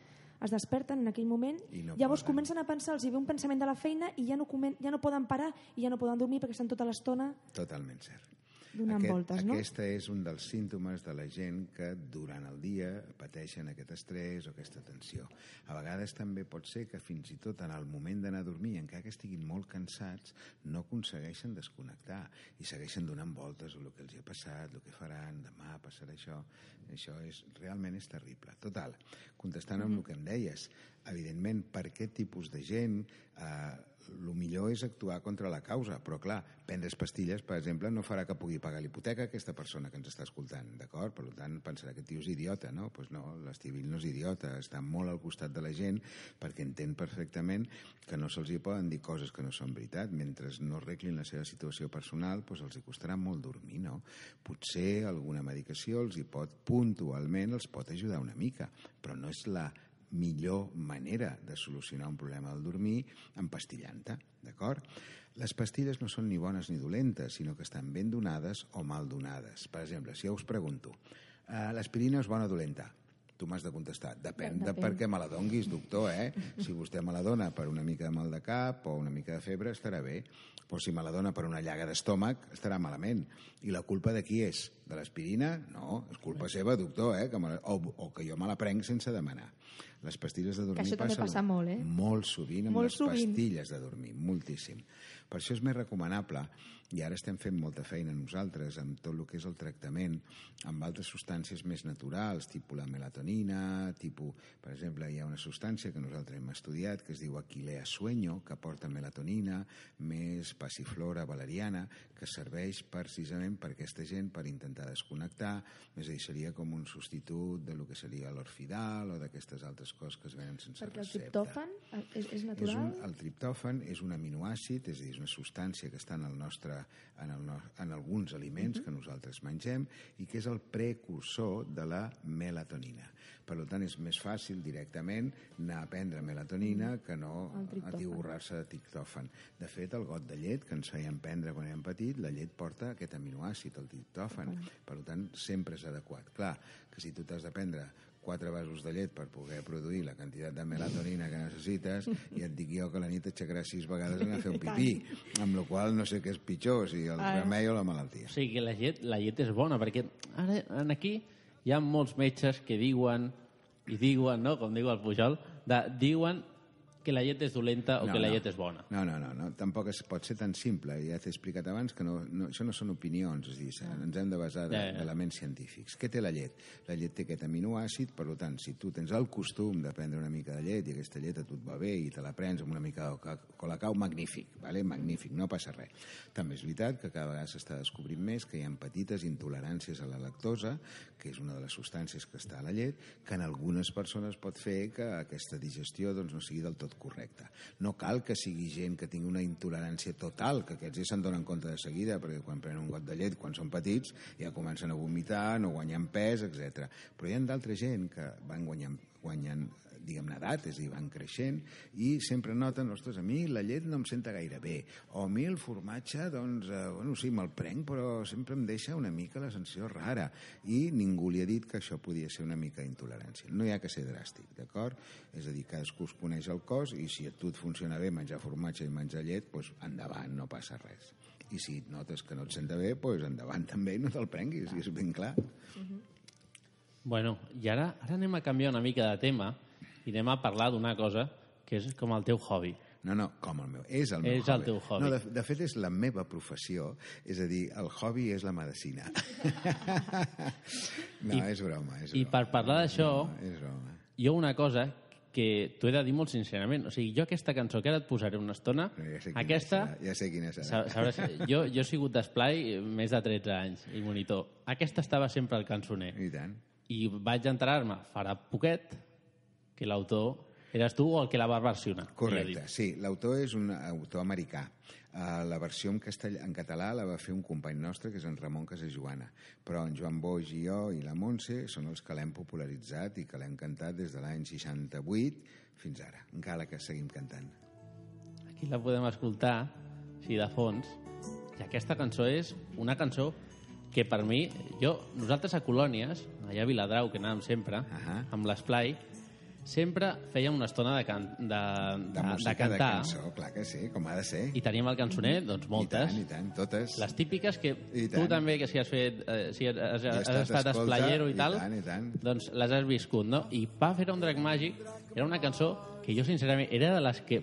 es desperten en aquell moment, I no llavors poden. comencen a pensar, els hi ve un pensament de la feina i ja no, comen, ja no poden parar i ja no poden dormir perquè estan tota l'estona Totalment cert. Donant voltes, no? Aquesta és un dels símptomes de la gent que durant el dia pateixen aquest estrès o aquesta tensió. A vegades també pot ser que fins i tot en el moment d'anar a dormir, encara que estiguin molt cansats, no aconsegueixen desconnectar i segueixen donant voltes a el que els hi ha passat, el que faran, demà passarà això. Això és, realment és terrible. Total, contestant amb el que em deies, evidentment, per aquest tipus de gent eh, el millor és actuar contra la causa, però clar, prendre's pastilles, per exemple, no farà que pugui pagar l'hipoteca aquesta persona que ens està escoltant, d'acord? Per tant, pensarà que tio és idiota, no? Doncs pues no, l'Estivill no és idiota, està molt al costat de la gent perquè entén perfectament que no se'ls hi poden dir coses que no són veritat. Mentre no arreglin la seva situació personal, doncs els hi costarà molt dormir, no? Potser alguna medicació els hi pot, puntualment, els pot ajudar una mica, però no és la millor manera de solucionar un problema del dormir empastillant-te, d'acord? Les pastilles no són ni bones ni dolentes, sinó que estan ben donades o mal donades. Per exemple, si jo us pregunto, eh, l'aspirina és bona o dolenta? Tu m'has de contestar, depèn de Depèn. per què me la donguis, doctor, eh? Si vostè me la dona per una mica de mal de cap o una mica de febre, estarà bé. Però si me la dona per una llaga d'estómac, estarà malament. I la culpa de qui és? De l'aspirina? No, és culpa seva, doctor, eh? Que me o, o que jo me la prenc sense demanar. Les pastilles de dormir això també passen passa molt, eh? Molt sovint amb Molt les sovint. pastilles de dormir, moltíssim. Per això és més recomanable, i ara estem fent molta feina nosaltres amb tot el que és el tractament amb altres substàncies més naturals, tipus la melatonina, tipus, per exemple, hi ha una substància que nosaltres hem estudiat que es diu Aquilea sueño, que porta melatonina, més passiflora valeriana, que serveix precisament per aquesta gent per intentar desconnectar, és a dir, seria com un substitut de lo que seria l'orfidal o d'aquestes altres coses que es venen sense Perquè el recepta. triptòfan eh, és, és És natural? un, el triptòfan és un aminoàcid, és a dir, és una substància que està en, el nostre, en, el, no- en alguns aliments que nosaltres mengem i que és el precursor de la melatonina. Per tant, és més fàcil directament anar a prendre melatonina que no atiborrar-se de triptòfan. De fet, el got de llet que ens feien prendre quan érem petits, la llet porta aquest aminoàcid, el triptòfan. Per tant, sempre és adequat. Clar, que si tu t'has de prendre quatre vasos de llet per poder produir la quantitat de melatonina que necessites i et dic jo que la nit t'aixecaràs sis vegades a fer un pipí, amb la qual no sé què és pitjor, si el Ah. remei o la malaltia. O sigui que la llet, la llet és bona, perquè ara en aquí hi ha molts metges que diuen, i diuen, no?, com diu el Pujol, de, diuen que la llet és dolenta o No, que la no. llet és bona. No, no, no, no, tampoc es pot ser tan simple. Ja t'he explicat abans que no, no, això no són opinions, és a dir, ens hem de basar Ja, ja. d'elements científics. Què té la llet? La llet té aquest aminoàcid, per tant, si tu tens el costum de prendre una mica de llet i aquesta llet a tu et va bé i te la prens amb una mica de ca- colacau, magnífic, vale? magnífic, no passa res. També és veritat que cada vegada s'està descobrint més que hi ha petites intoleràncies a la lactosa, que és una de les substàncies que està a la llet, que en algunes persones pot fer que aquesta digestió doncs, no sigui del tot correcta. No cal que sigui gent que tingui una intolerància total, que aquests ja se'n donen compte de seguida, perquè quan prenen un got de llet, quan són petits, ja comencen a vomitar, no guanyen pes, etc. Però hi ha d'altra gent que van guanyant, guanyant diguem-ne, edat, és dir, van creixent, i sempre noten, ostres, a mi la llet no em senta gaire bé, o a mi el formatge, doncs, eh, bueno, sí, me'l prenc, però sempre em deixa una mica la sensació rara, i ningú li ha dit que això podia ser una mica intolerància. No hi ha que ser dràstic, d'acord? És a dir, cadascú es coneix el cos, i si a tu et funciona bé menjar formatge i menjar llet, doncs endavant, no passa res. I si notes que no et senta bé, doncs endavant també, no te'l prenguis, i és ben clar. Bueno, i ara, ara anem a canviar una mica de tema i anem a parlar d'una cosa que és com el teu hobby. No, no, com el meu. És el meu És el teu hobby. No, de, de fet, és la meva professió. És a dir, el hobby és la medicina. no, I- és broma, és I broma. per parlar d'això, No, és broma. jo una cosa que t'ho he de dir molt sincerament. O sigui, jo aquesta cançó que ara et posaré una estona, No, ja sé quina aquesta... serà, ja sé quina serà. sa- Sabràs, jo, jo he sigut d'esplai més de 13 anys i monitor. Aquesta estava sempre al cançoner. I tant. I vaig enterar-me farà poquet que l'autor eres tu o el que la va versionar. Correcte, sí. L'autor és un autor americà. Uh, la versió en, castell... en català la va fer un company nostre, que és en Ramon Casajoana. Però en Joan Boix i jo i la Montse són els que l'hem popularitzat i que l'hem cantat des de l'any 68 fins ara, encara que seguim cantant. Aquí la podem escoltar, així de fons. I aquesta cançó és una cançó que per mi, jo, nosaltres a Colònies, allà a Viladrau, que anàvem sempre, Ahà. amb l'esplai, sempre fèiem una estona de, can, de, de, De, música, de cantar cançó, clar que sí, com ha de ser. i teníem el cançoner, doncs moltes. I tant, i tant, totes. Les típiques que I tu tant. també, que si has fet, eh, si has, has, has estat estat esplayero i, i tal, tant, i tant. doncs les has viscut, no? I va fer un drac màgic, era una cançó que jo, sincerament, era de les que,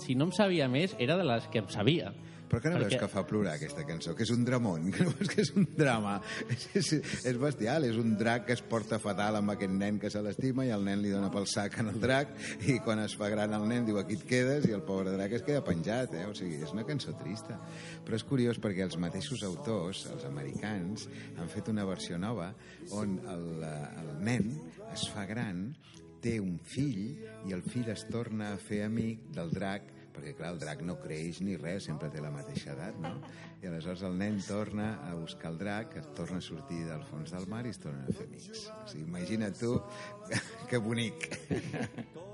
si no em sabia més, era de les que em sabia. Però que no veus Perquè- que fa plorar aquesta cançó, que és un dramón, que no veus que és un drama. És, és, és bestial, és un drac que es porta fatal amb aquest nen que se l'estima i el nen li dona pel sac en el drac i quan es fa gran el nen diu aquí et quedes i el pobre drac es queda penjat, eh? O sigui, és una cançó trista. Però és curiós perquè els mateixos autors, els americans, han fet una versió nova on el, eh, el nen es fa gran, té un fill i el fill es torna a fer amic del drac perquè clar, el drac no creix ni res, sempre té la mateixa edat, no? I aleshores el nen torna a buscar el drac, es torna a sortir del fons del mar i es tornen a fer amics. O sigui, imagina't tu, que bonic.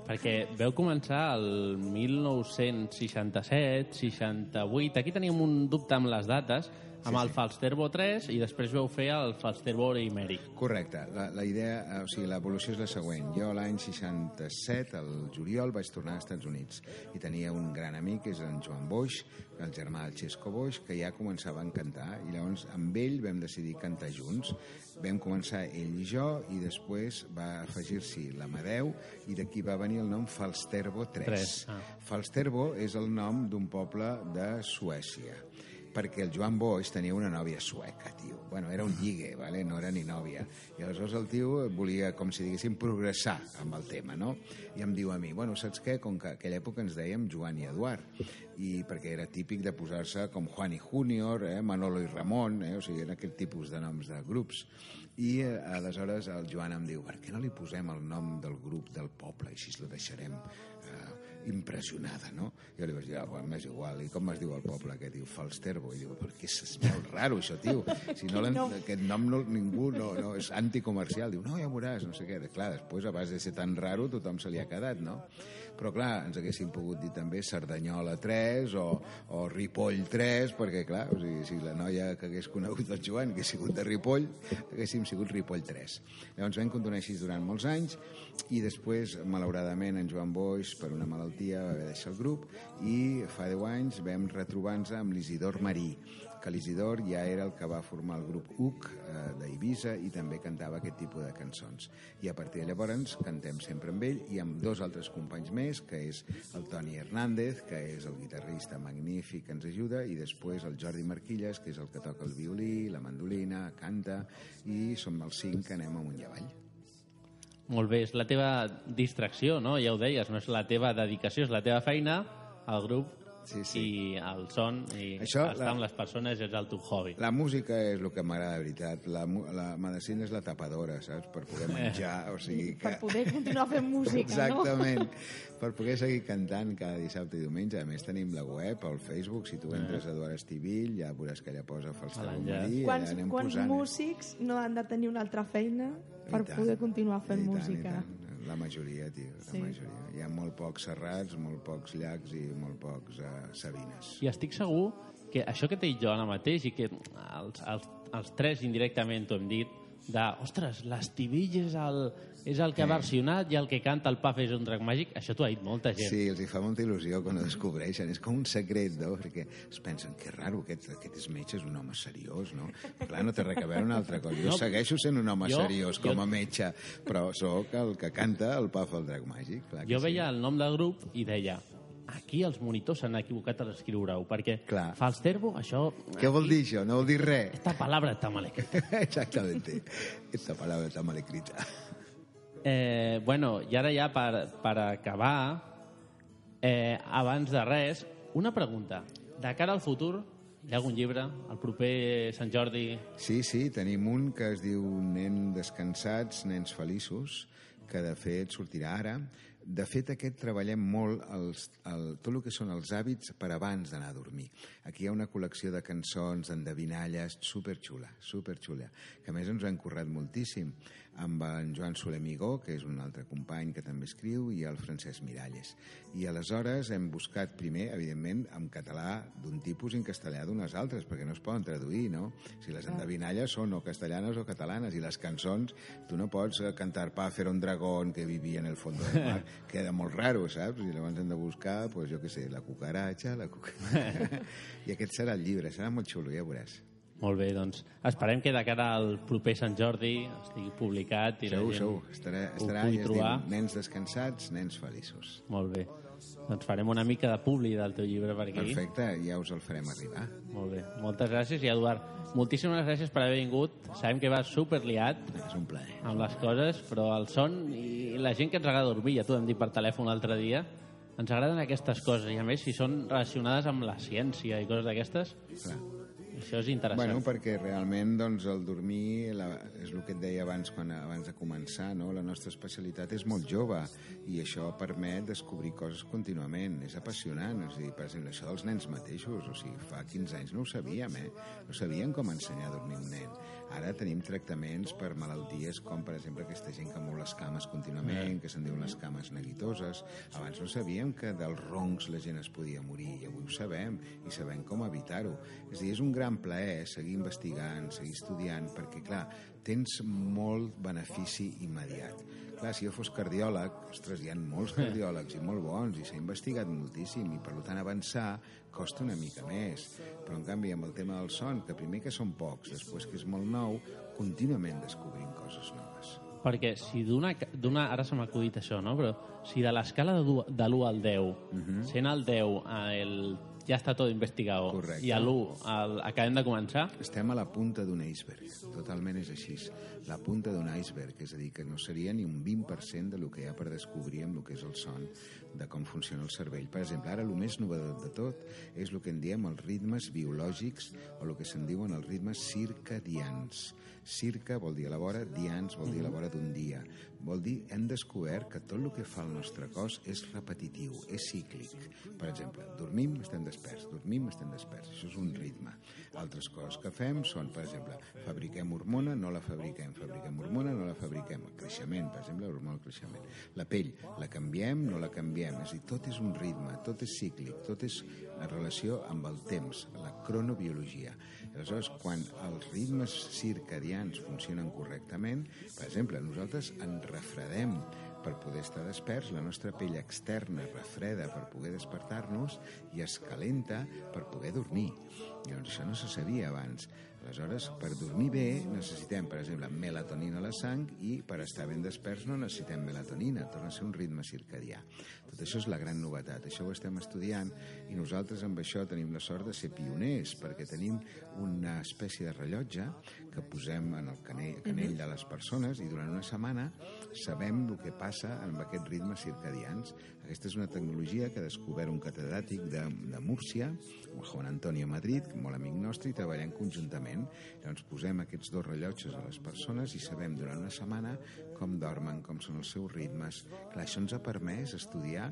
Perquè veu començar el 1967, 68... Aquí teníem un dubte amb les dates, amb el Falsterbo 3 i després veu fer el Falsterbo Imèric. Correcte. La, la idea, eh, o sigui, l'evolució és la següent. Jo l'any 67, al juliol, vaig tornar als Estats Units i tenia un gran amic, que és en Joan Boix, el germà del Xesco Boix, que ja començava a cantar i llavors amb ell vam decidir cantar junts. Vam començar ell i jo i després va afegir-s'hi l'Amadeu i d'aquí va venir el nom Falsterbo 3. Tres, ah. Falsterbo és el nom d'un poble de Suècia perquè el Joan Boix tenia una nòvia sueca, tio. Bueno, era un lligue, vale? no era ni nòvia. I aleshores el tio volia, com si diguéssim, progressar amb el tema, no? I em diu a mi, bueno, saps què? Com que a aquella època ens dèiem Joan i Eduard, i perquè era típic de posar-se com Juan i Junior, eh? Manolo i Ramon, eh? o sigui, eren aquest tipus de noms de grups. I eh, aleshores el Joan em diu, per què no li posem el nom del grup del poble, així lo deixarem impressionada, no? Jo li vaig dir, ah, bueno, m'és igual, i com es diu el poble aquest? Diu Falsterbo, i diu, perquè és, és molt raro això, tio, si no, l'en- aquest nom no, ningú no, no, és anticomercial, diu, no, ja veuràs, no sé què, clar, després a base de ser tan raro tothom se li ha quedat, no? Però clar, ens haguéssim pogut dir també Cerdanyola 3 o, o Ripoll 3, perquè clar, o sigui, si la noia que hagués conegut el Joan hagués sigut de Ripoll, haguéssim sigut Ripoll 3. Llavors vam continuar així durant molts anys i després, malauradament, en Joan Boix, per una malaltia va haver de deixar el grup, i fa 10 anys vam retrobar-nos amb l'Isidor Marí, que l'Isidor ja era el que va formar el grup UC eh, d'Eivissa i també cantava aquest tipus de cançons. I a partir de llavors cantem sempre amb ell i amb dos altres companys més, que és el Toni Hernández, que és el guitarrista magnífic que ens ajuda, i després el Jordi Marquilles, que és el que toca el violí, la mandolina, canta, i som els cinc que anem amunt i avall. Molt bé, és la teva distracció, no? Ja ho deies, no és la teva dedicació, és la teva feina, el grup Sí, sí. i el son, i Això, estar la- amb les persones és el teu hobby. La música és el que m'agrada de veritat. La, la medicina és la tapadora, saps? Per poder menjar, o sigui que... Per poder continuar fent música, Exactament. Per poder seguir cantant cada dissabte i diumenge. A més, tenim la web, el Facebook. Si tu entres a Eduard Estivill, ja veuràs que allà posa Falstau l'enllaç. Marí. no? Quants, allà anem quants posant. eh? músics no han de tenir una altra feina per tant. poder continuar fent tant, música? La majoria, tio, la Sí. majoria. Hi ha molt pocs serrats, molt pocs llacs i molt pocs uh, sabines. I estic segur que això que t'he dit jo ara mateix i que els, els, els tres indirectament t'ho hem dit, de, ostres, l'Estivill és el, és el que ha versionat i el que canta el Paf és un drac màgic, això t'ho ha dit molta gent. Sí, els hi fa molta il·lusió quan ho descobreixen. És com un secret, no? Perquè es pensen, que raro, aquest, aquest és metge, és un home seriós, no? Clar, no té res a veure una altra cosa. Jo No. segueixo sent un home Jo- seriós com a metge, però sóc el que canta el Paf el drac màgic. Clar Jo sí. veia el nom del grup i deia aquí els monitors s'han equivocat a escriure-ho, perquè Clar. Falsterbo, això... Què vol dir això? No vol dir res. Esta palabra està mal escrita. Exactamente. Esta palabra está mal escrita. Eh, bueno, i ara ja per, per acabar, eh, abans de res, una pregunta. De cara al futur, hi ha algun llibre? El proper Sant Jordi... Sí, sí, tenim un que es diu Nen descansats, nens feliços, que de fet sortirà ara. De fet, aquest treballem molt els, el, tot el que són els hàbits per abans d'anar a dormir. Aquí hi ha una col·lecció de cançons, endevinalles, superxula, superxula, que a més ens hem currat moltíssim amb en Joan Soler Migó, que és un altre company que també escriu, i el Francesc Miralles. I aleshores hem buscat primer, evidentment, en català d'un tipus i en castellà d'unes altres, perquè no es poden traduir, no? Si les endevinalles són o castellanes o catalanes, i les cançons, tu no pots eh, cantar Páfero un dragón que vivia en el fondo del mar, queda molt raro, saps? I llavors hem de buscar, pues, jo què sé, la cucaratxa, la cucaratxa... I aquest serà el llibre, serà molt xulo, ja ho veuràs. Molt bé, doncs esperem que de cara al proper Sant Jordi estigui publicat i la Segur, gent segur, estarà, ho estarà pugui i es trobar. diu Nens descansats, nens feliços. Molt bé. Doncs farem una mica de publi del teu llibre per aquí. Perfecte, ja us el farem arribar. Molt bé. Moltes gràcies i Eduard, moltíssimes gràcies per haver vingut. Sabem que vas superliat És un plaer. amb les coses, però el son i la gent que ens agrada dormir, ja t'ho vam dir per telèfon l'altre dia, ens agraden aquestes coses i a més si són relacionades amb la ciència i coses d'aquestes, Clar. Això és interessant. Bueno, perquè realment doncs, el dormir la, és el que et deia abans, quan, abans de començar, no? la nostra especialitat és molt jove i això permet descobrir coses contínuament, és apassionant, o sigui, per exemple, això dels nens mateixos, o sigui, fa 15 anys no ho sabíem, eh? no sabíem com ensenyar a dormir un nen. Ara tenim tractaments per malalties com, per exemple, aquesta gent que mou les cames contínuament, que se'n diuen les cames neguitoses. Abans no sabíem que dels roncs la gent es podia morir, i avui ho sabem, i sabem com evitar-ho. És dir, és un gran plaer seguir investigant, seguir estudiant, perquè, clar, tens molt benefici immediat. Clar, si jo fos cardiòleg, ostres, hi ha molts cardiòlegs i molt bons, i s'ha investigat moltíssim, i per tant avançar costa una mica més. Però, en canvi, amb el tema del son, que primer que són pocs, després que és molt nou, contínuament descobrim coses noves. Perquè si d'una... Ara se m'ha acudit això, no? Però si de l'escala de, du- de l'1 al 10, sent el 10 el, ja està tot investigado Correcte. i a l'1 el, acabem de començar, Estem a la punta d'un iceberg, totalment és així. La punta d'un iceberg, és a dir, que no seria ni un 20% del que hi ha per descobrir amb el que és el son, de com funciona el cervell. Per exemple, ara el més novedor de tot és el que en diem els ritmes biològics o el que se'n diuen els ritmes circadians. Circa vol dir a la vora, dians vol dir a la vora d'un dia. Vol dir, hem descobert que tot el que fa el nostre cos és repetitiu, és cíclic. Per exemple, dormim, estem desperts, dormim, estem desperts. Això és un ritme. Altres coses que fem són, per exemple, fabriquem hormona, no la fabriquem, fabriquem hormona, no la fabriquem. El creixement, per exemple, l'hormona del creixement. La pell, la canviem, no la canviem. És a dir, tot és un ritme, tot és cíclic, tot és en relació amb el temps, la cronobiologia. Aleshores, quan els ritmes circadians funcionen correctament, per exemple, nosaltres ens refredem per poder estar desperts, la nostra pell externa refreda per poder despertar-nos i es calenta per poder dormir. Llavors, això no se sabia abans. Aleshores, per dormir bé necessitem, per exemple, melatonina a la sang i per estar ben desperts no necessitem melatonina, torna a ser un ritme circadià. Tot això és la gran novetat, això ho estem estudiant i nosaltres amb això tenim la sort de ser pioners perquè tenim una espècie de rellotge que posem en el canell, canell de les persones i durant una setmana sabem el que passa amb aquests ritmes circadians. Aquesta és una tecnologia que ha descobert un catedràtic de, de Múrcia, Juan Antonio Madrid, molt amic nostre, i treballem conjuntament. Llavors posem aquests dos rellotges a les persones i sabem durant una setmana com dormen, com són els seus ritmes. Clar, això ens ha permès estudiar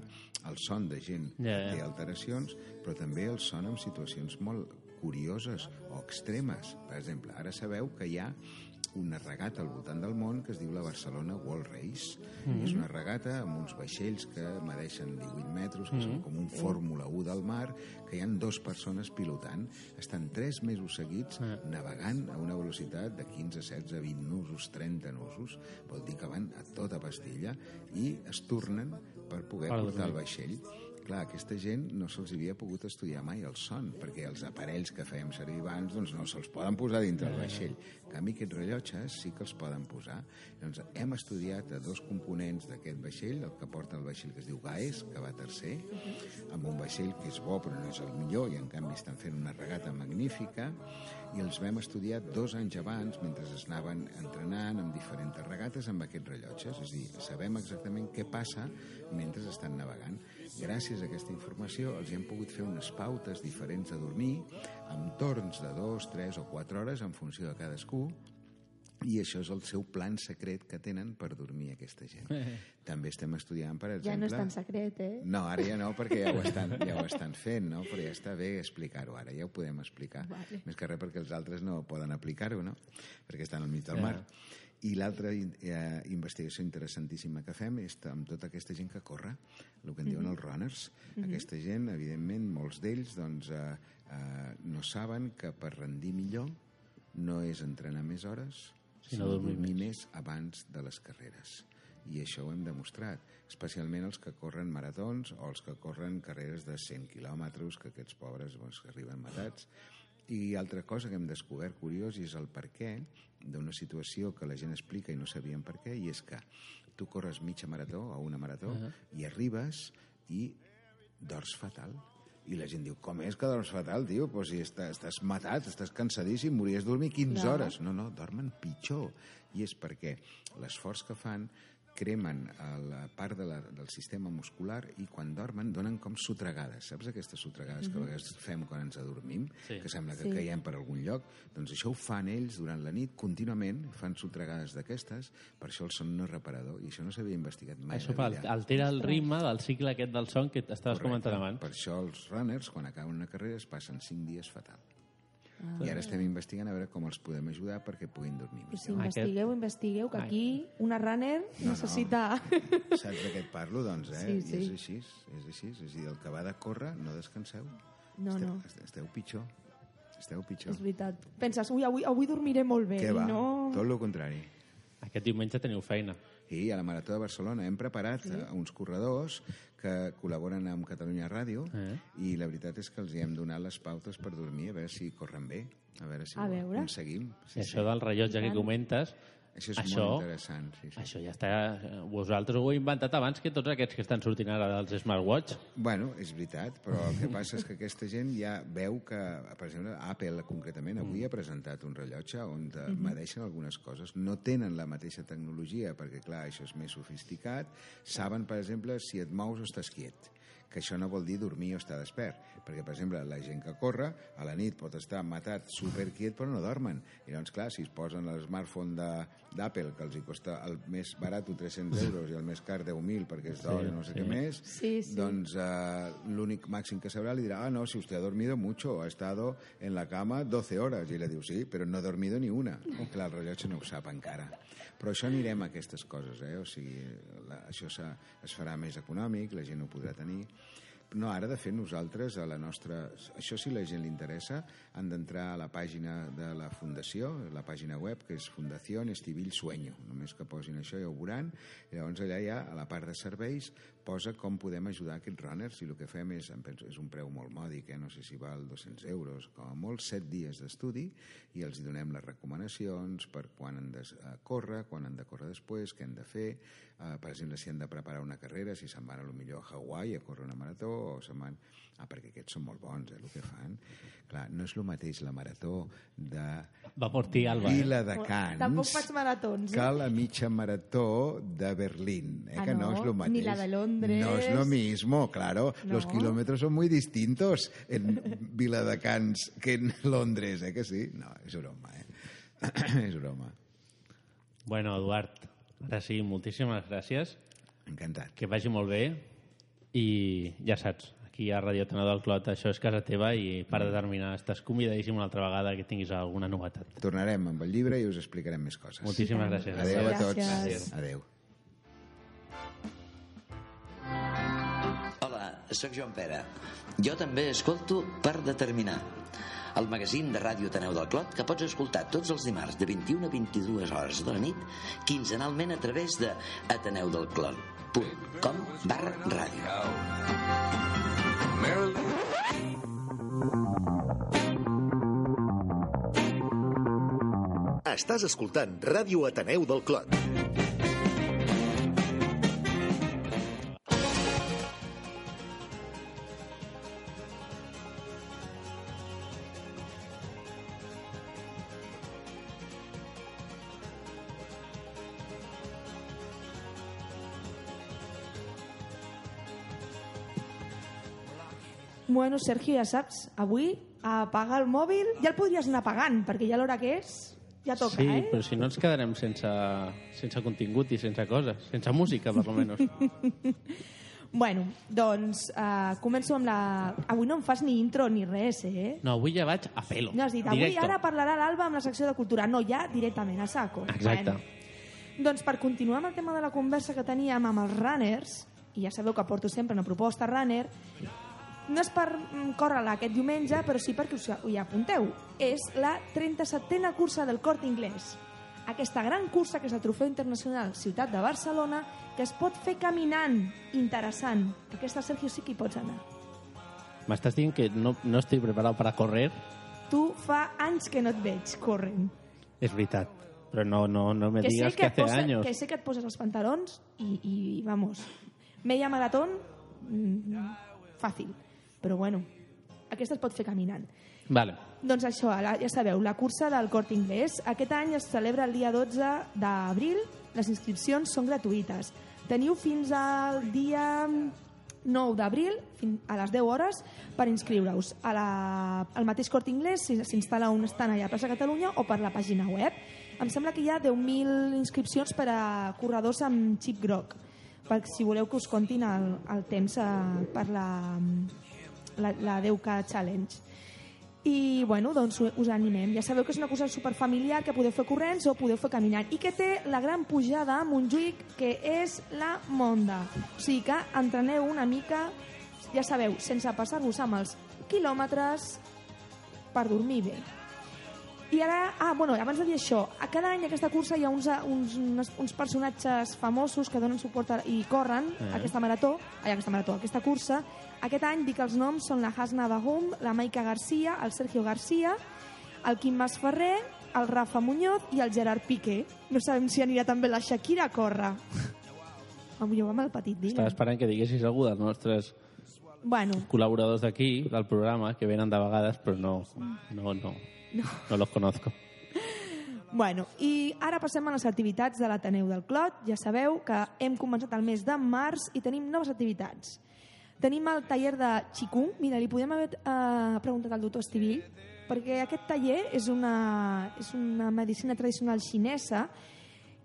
el son de gent Ja, que ja. té alteracions, però també el son en situacions molt curioses o extremes. Per exemple, ara sabeu que hi ha una regata al voltant del món que es diu la Barcelona World Race. Mm -hmm. És una regata amb uns vaixells que medeixen 18 metres, que mm -hmm. són com un Fórmula 1 del mar, que hi han dues persones pilotant. Estan tres mesos seguits navegant a una velocitat de 15, 16, 20 nusos, 30 nusos. Vol dir que van a tota pastilla i es tornen per poder Per portar el vaixell. Clar, aquesta gent no se'ls havia pogut estudiar mai el son, perquè els aparells que fèiem servir abans doncs no se'ls poden posar dintre el vaixell. En canvi, aquests rellotges sí que els poden posar. Doncs hem estudiat a dos components d'aquest vaixell, el que porta el vaixell que es diu Gaes, que va tercer, amb un vaixell que és bo però no és el millor, i en canvi estan fent una regata magnífica, i els vam estudiar dos anys abans, mentre es anaven entrenant amb diferents regates amb aquests rellotges. És a dir, sabem exactament què passa mentre estan navegant. Gràcies a aquesta informació els hem pogut fer unes pautes diferents de dormir amb torns de dos, tres o quatre hores en funció de cadascú i això és el seu plan secret que tenen per dormir aquesta gent. També estem estudiant, per exemple... Ja no és tan secret, eh? No, ara ja no, perquè ja ho estan, ja ho estan fent, no? Però ja està bé explicar-ho ara, ja ho podem explicar. Vale. Més que res perquè els altres no poden aplicar-ho, no? Perquè estan al mig del mar. I l'altra eh, investigació interessantíssima que fem és amb tota aquesta gent que corre, el que en diuen els runners. Aquesta gent, evidentment, molts d'ells doncs, eh, eh, no saben que per rendir millor no és entrenar més hores, Sinó sinó dormir dormir més abans de les carreres. I això ho hem demostrat, especialment els que corren maratons o els que corren carreres de 100 quilòmetres, que aquests pobres doncs, que arriben matats. I altra cosa que hem descobert curiós és el per què d'una situació que la gent explica i no sabien per què, i és que tu corres mitja marató o una marató uh -huh. i arribes i dors fatal. I la gent diu, com és que dorms fatal, tio? Pues si estàs, estàs matat, estàs cansadíssim, mories dormir 15 Clar. hores. No, no, dormen pitjor. I és perquè l'esforç que fan cremen a la part de la, del sistema muscular i quan dormen donen com sotregades. Saps aquestes sotregades que a vegades fem quan ens adormim? Sí. Que sembla que Sí. caiem per algun lloc? Doncs això ho fan ells durant la nit contínuament, fan sotregades d'aquestes, per això el son no és reparador i això no s'havia investigat mai. Això altera el ritme del cicle aquest del son que estaves Correcte. comentant abans. Per això els runners, quan acaben una carrera, es passen 5 dies fatal. I ara estem investigant a veure com els podem ajudar perquè puguin dormir millor. investigueu, investigueu, que aquí una runner No, necessita... Saps de què et parlo? Doncs, eh? Sí, I sí. és així, és així. És a dir, el que va de córrer, no descanseu. No, esteu, no. Esteu pitjor. Esteu pitjor. És veritat. Penses, ui, avui, avui dormiré molt bé. Què i va? No... Tot el contrari. Aquest diumenge teniu feina. I a la Marató de Barcelona hem preparat sí. uns corredors que col·laboren amb Catalunya Ràdio Eh. i la veritat és que els hi hem donat les pautes per dormir, a veure si corren bé, a veure si A ho veure. aconseguim. Sí, això del rellotge que comentes, Això és això, molt interessant. Sí, sí. això ja està... Vosaltres ho heu inventat abans que tots aquests que estan sortint ara dels smartwatch. Bueno, és veritat, però el que passa és que aquesta gent ja veu que, per exemple, Apple concretament avui ha presentat un rellotge on uh medeixen algunes coses. No tenen la mateixa tecnologia, perquè clar, això és més sofisticat. Saben, per exemple, si et mous o estàs quiet que això no vol dir dormir o estar despert, perquè, per exemple, la gent que corre, a la nit pot estar matat superquiet, però no dormen. I llavors, clar, si es posen el smartphone de- d'Apple, que els hi costa el més barat 300 euros i el més car 10.000 perquè és d'hora i no sé sí. què més, Sí, sí. doncs eh, l'únic màxim que sabrà li dirà, ah, no, si usted ha dormido mucho, ha estado en la cama 12 hores. I le diu, sí, però no he dormido ni una. I clar, el rellotge no ho sap encara. Però això anirem a aquestes coses, eh? O sigui, la, això es farà més econòmic, la gent ho podrà tenir. No, ara, de fet, nosaltres, a la nostra... Això, si la gent li interessa, han d'entrar a la pàgina de la Fundació, la pàgina web, que és Fundació Estivill Sueño. Només que posin això ja ho veuran. Llavors allà ja, a la part de serveis, posa com podem ajudar aquests runners i el que fem és, és un preu molt mòdic, eh? no sé si val 200 euros, com a molt, 7 dies d'estudi i els donem les recomanacions per quan han de eh, córrer, quan han de córrer després, què han de fer, eh, per exemple, si han de preparar una carrera, si se'n van a lo millor a Hawaii a córrer una marató o se'n van... Ah, perquè aquests són molt bons, eh, el que fan. Clar, no és el mateix la marató de Va por ti, Alba. eh? Vila de Cans Tampoc faig maratons, que eh? la mitja marató de Berlín, eh, Ah, que no, no, es lo ni mateix. la de Londres. No es lo mismo, claro. No. Los kilómetros son muy distintos en Vila de Cans que en Londres, eh, que sí? No, és broma, eh? és broma. Bueno, Eduard, ara sí, moltíssimes gràcies. Encantat. Que vagi molt bé i ja saps, aquí a Radio Tenor del Clot això és casa teva i per determinar estàs convidadíssim una altra vegada que tinguis alguna novetat. Tornarem amb el llibre i us explicarem més coses. Moltíssimes gràcies. Adéu a tots. Gràcies. Adéu. Hola, sóc Joan Pere. Jo també escolto Per Determinar, el magazín de Ràdio Ateneu del Clot que pots escoltar tots els dimarts de 21 a 22 hores de la nit, quinzenalment a través de ateneudelclot.com barra ràdio. Estàs escoltant Ràdio Ateneu del Clot. Bueno, Sergio, ja saps, avui apaga el mòbil, ja el podries anar pagant, perquè ja l'hora que és, ja toca, sí, eh? però si no ens quedarem sense, sense contingut i sense coses, sense música, per lo menos. Bueno, doncs uh, començo amb la... Avui no em fas ni intro ni res, eh? No, avui ja vaig a pelo. No has dit, avui directo. ara parlarà l'Alba amb la secció de cultura. No, ja directament, a saco. Exacte. Bueno, doncs per continuar amb el tema de la conversa que teníem amb els runners, i ja sabeu que porto sempre una proposta runner, no és per mm, córrer-la aquest diumenge, però sí perquè us hi apunteu. És la 37a cursa del Cort Inglés. Aquesta gran cursa, que és el Trofeu Internacional Ciutat de Barcelona, que es pot fer caminant. Interessant. Aquesta, Sergio, sí que hi pots anar. M'estàs dient que no, no estic preparat per a correr? Tu fa anys que no et veig corrent. És veritat. Però no, no, no me que digas sé que, et hace posa, años. que sé que et poses els pantalons i, i vamos, media maratón mm, fàcil, però bueno aquesta es pot fer caminant. Vale. doncs això, la, ja sabeu, la cursa del Cort Inglés. Aquest any es celebra el dia 12 d'abril. Les inscripcions són gratuïtes. Teniu fins al dia 9 d'abril a les 10 hores per inscriure-us. A al mateix Cort Inglés si s'instal·la un estant allà a Plaça Catalunya o per la pàgina web. Em sembla que hi ha 10.000 inscripcions per a corredors amb xip groc per si voleu que us contin el, el temps eh, per la, la, la 10K Challenge i bueno, doncs us animem. Ja sabeu que és una cosa superfamiliar que podeu fer corrents o podeu fer caminant i que té la gran pujada a Montjuïc que és la Monda. O sigui que entreneu una mica, ja sabeu, sense passar-vos amb els quilòmetres per dormir bé. I ara, ah, bueno, abans de dir això, a cada any a aquesta cursa hi ha uns, uns, uns, uns personatges famosos que donen suport a, i corren Eh. aquesta marató, ai, aquesta marató, aquesta cursa. Aquest any dic els noms són la Hasna Bahum, la Maika Garcia, el Sergio Garcia, el Quim Masferrer, el Rafa Muñoz i el Gerard Piqué. No sabem si anirà també la Shakira a córrer. Ho amb el petit dia. Estava esperant que diguessis algú dels nostres Bueno, col·laboradors d'aquí, del programa, que venen de vegades, però no, no, no, no. no los conozco. Bueno, i ara passem a les activitats de l'Ateneu del Clot. Ja sabeu que hem començat el mes de març i tenim noves activitats. Tenim el taller de Qigong. Mira, li podem haver eh, preguntat al doctor Estivill, perquè aquest taller és una, és una medicina tradicional xinesa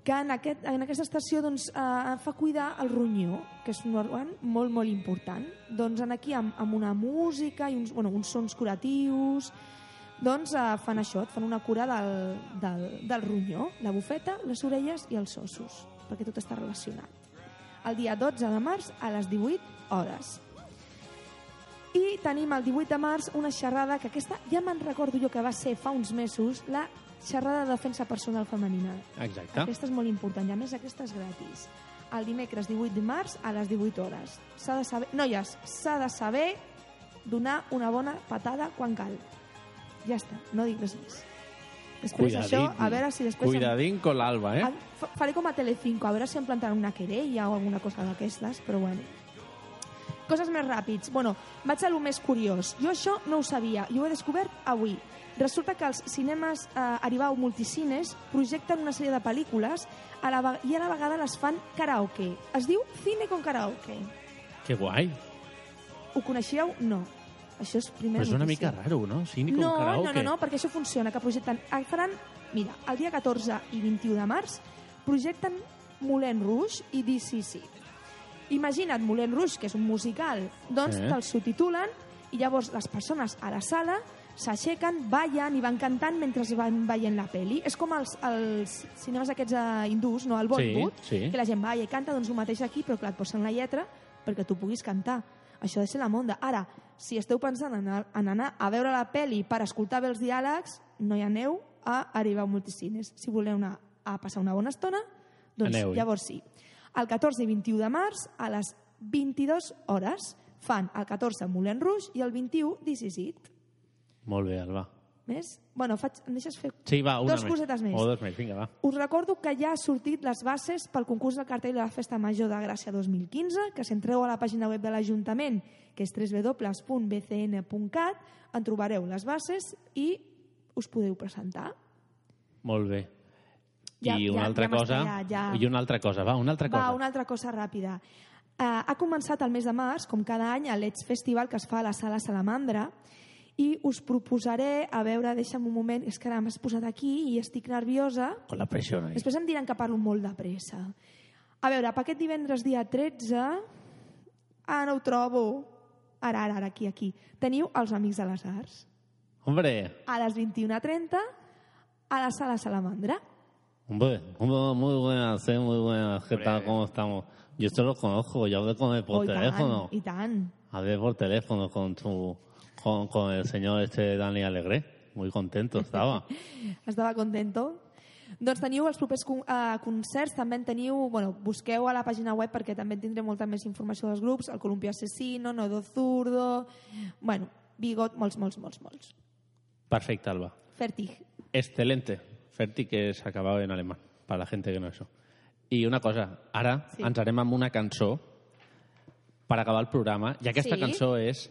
que en, aquest, en aquesta estació doncs, eh, fa cuidar el ronyó, que és un òrgan molt, molt important. Doncs en aquí, amb, amb una música i uns, bueno, uns sons curatius, doncs eh, fan això, et fan una cura del, del, del ronyó, la bufeta, les orelles i els ossos, perquè tot està relacionat. El dia 12 de març a les 18 hores. I tenim el 18 de març una xerrada que aquesta ja me'n recordo jo que va ser fa uns mesos la xerrada de defensa personal femenina. Exacte. Aquesta és molt important i a més aquesta és gratis. El dimecres 18 de març a les 18 hores. S'ha de saber, noies, s'ha de saber donar una bona patada quan cal. Ja està, no dic res més. Després això, a veure si després... Cuidadín con l'Alba, eh? Fa- Faré com a Telecinco, a veure si em plantaran una querella o alguna cosa d'aquestes, però bueno. Coses més ràpids. Bueno, vaig a lo més curiós. Jo això no ho sabia i ho he descobert avui. Resulta que els cinemes eh, Aribau Multicines projecten una sèrie de pel·lícules a la, i a la vegada les fan karaoke. Es diu Cine con Karaoke. Que guai. Ho coneixíeu? No. Això és primera Però és una notícia. mica raro, no? Cine con No, karaoke. no, no, no, perquè això funciona, que projecten... eh, Faran, mira, el dia 14 i 21 de març projecten Moulin Rouge i DCC. Imagina't Moulin Rouge, que és un musical, doncs Eh. te'l subtitulen i llavors les persones a la sala s'aixequen, ballen i van cantant mentre van veient la peli. És com els, els cinemes aquests uh, hindús, no? el Bollywood, Sí, sí. que la gent balla i canta, doncs el mateix aquí, però clar, et posen la lletra perquè tu puguis cantar. Això ha de ser la monda. Ara, si esteu pensant en, anar- en anar a veure la peli per escoltar bé els diàlegs, no hi aneu a arribar a multicines. Si voleu anar a passar una bona estona, doncs llavors sí. El 14 i 21 de març, a les 22 hores, fan el 14 Moulin Rouge i el 21 This Is It. Molt bé, Alba. Més? Bueno, faig, em deixes fer Sí, va, una dos més. cosetes més. O dos més, vinga, va. Us recordo que ja ha sortit les bases pel concurs del cartell de la Festa Major de Gràcia 2015, que si entreu a la pàgina web de l'Ajuntament, que és www.bcn.cat, en trobareu les bases i us podeu presentar. Molt bé. Ja- I una ja- altra ja cosa... ja- ja. I una altra cosa, va, una altra cosa. Va, una altra cosa ràpida. Uh, ha començat el mes de març, com cada any, a l'Eds Festival que es fa a la Sala Salamandra i us proposaré, a veure, deixa'm un moment, és que ara m'has posat aquí i estic nerviosa. Con la pressió, no? Després em diran que parlo molt de pressa. A veure, per aquest divendres dia 13... Ah, no ho trobo. Ara, ara, ara, aquí, aquí. Teniu els Amics de les Arts. Hombre, A les 21.30 a la Sala Salamandra. Hombre, hombre, muy buenas, eh, muy buenas. ¿Qué tal? ¿Cómo estamos? Yo esto lo conozco, yo hablé con él por Oh, teléfono. i tant. Hablé por teléfono con su, con, con el señor este Dani Alegre. Muy contento estaba. Estava contento. Doncs teniu els propers con uh, concerts, també en teniu, bueno, busqueu a la pàgina web perquè també tindré molta més informació dels grups, el Columpio Asesino, Nodo Zurdo, bueno, Bigot, molts, molts, molts, molts. Perfecte, Alba. Fertig. Excelente. Ferti, que es acabado en alemán, para la gente que no eso. I una cosa, ara Sí. ens anem amb una cançó per acabar el programa, i aquesta Sí. cançó és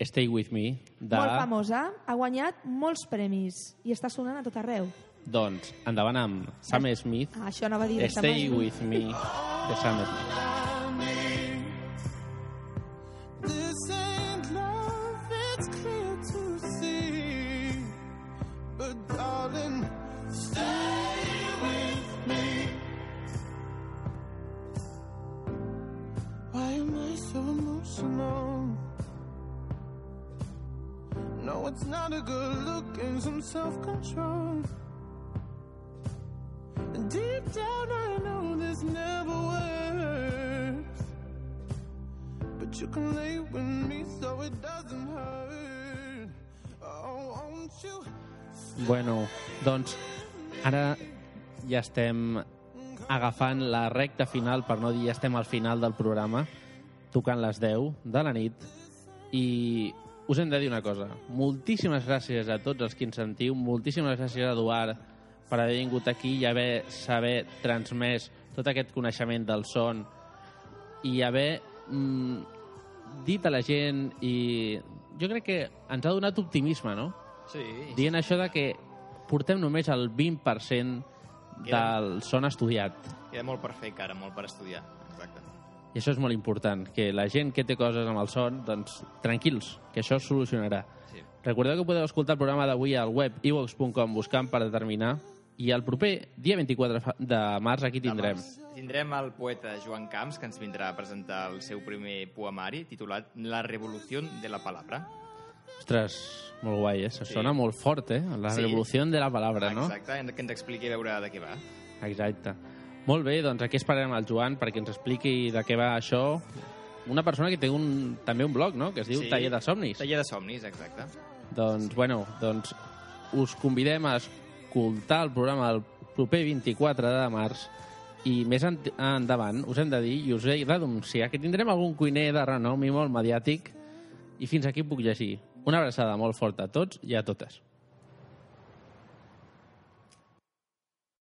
Stay With Me, de... Molt famosa, ha guanyat molts premis i està sonant a tot arreu. Doncs, endavant amb Sam Smith, Ah, això anava a dir Stay directament. With Me, de Sam Smith. It's not a good look and some self-control. Deep down I know this never works. But you can lay with me so it doesn't hurt. Oh, won't you? Bueno, doncs, ara ja estem agafant la recta final, per no dir ja estem al final del programa, tocant les 10 de la nit, i us hem de dir una cosa. Moltíssimes gràcies a tots els que ens sentiu, moltíssimes gràcies a Eduard per haver vingut aquí i haver saber transmès tot aquest coneixement del son i haver mm, dit a la gent i jo crec que ens ha donat optimisme, no? Sí. dient això de que portem només el 20% del son estudiat. Queda molt per fer encara, molt per estudiar. Exacte. I això és molt important, que la gent que té coses amb el son, doncs tranquils, que això es solucionarà. Sí. Recordeu que podeu escoltar el programa d'avui al web ivox.com buscant per determinar i el proper dia 24 fa- de març aquí tindrem. Tindrem el poeta Joan Camps, que ens vindrà a presentar el seu primer poemari, titulat La revolució de la palabra. Ostres, molt guai, eh? Se Sí. sona molt fort, eh? La Sí. revolució de la palabra, no? Exacte, que ens expliqui a veure de què va. Exacte. Molt bé, doncs aquí esperarem el Joan perquè ens expliqui de què va això una persona que té un, també un blog, no?, que es diu Sí. Taller de Somnis. Taller de somnis, exacte. Doncs, bueno, doncs us convidem a escoltar el programa el proper 24 de març i més en endavant us hem de dir i us he d'anunciar que tindrem algun cuiner de renom i molt mediàtic i fins aquí puc llegir. Una abraçada molt forta a tots i a totes.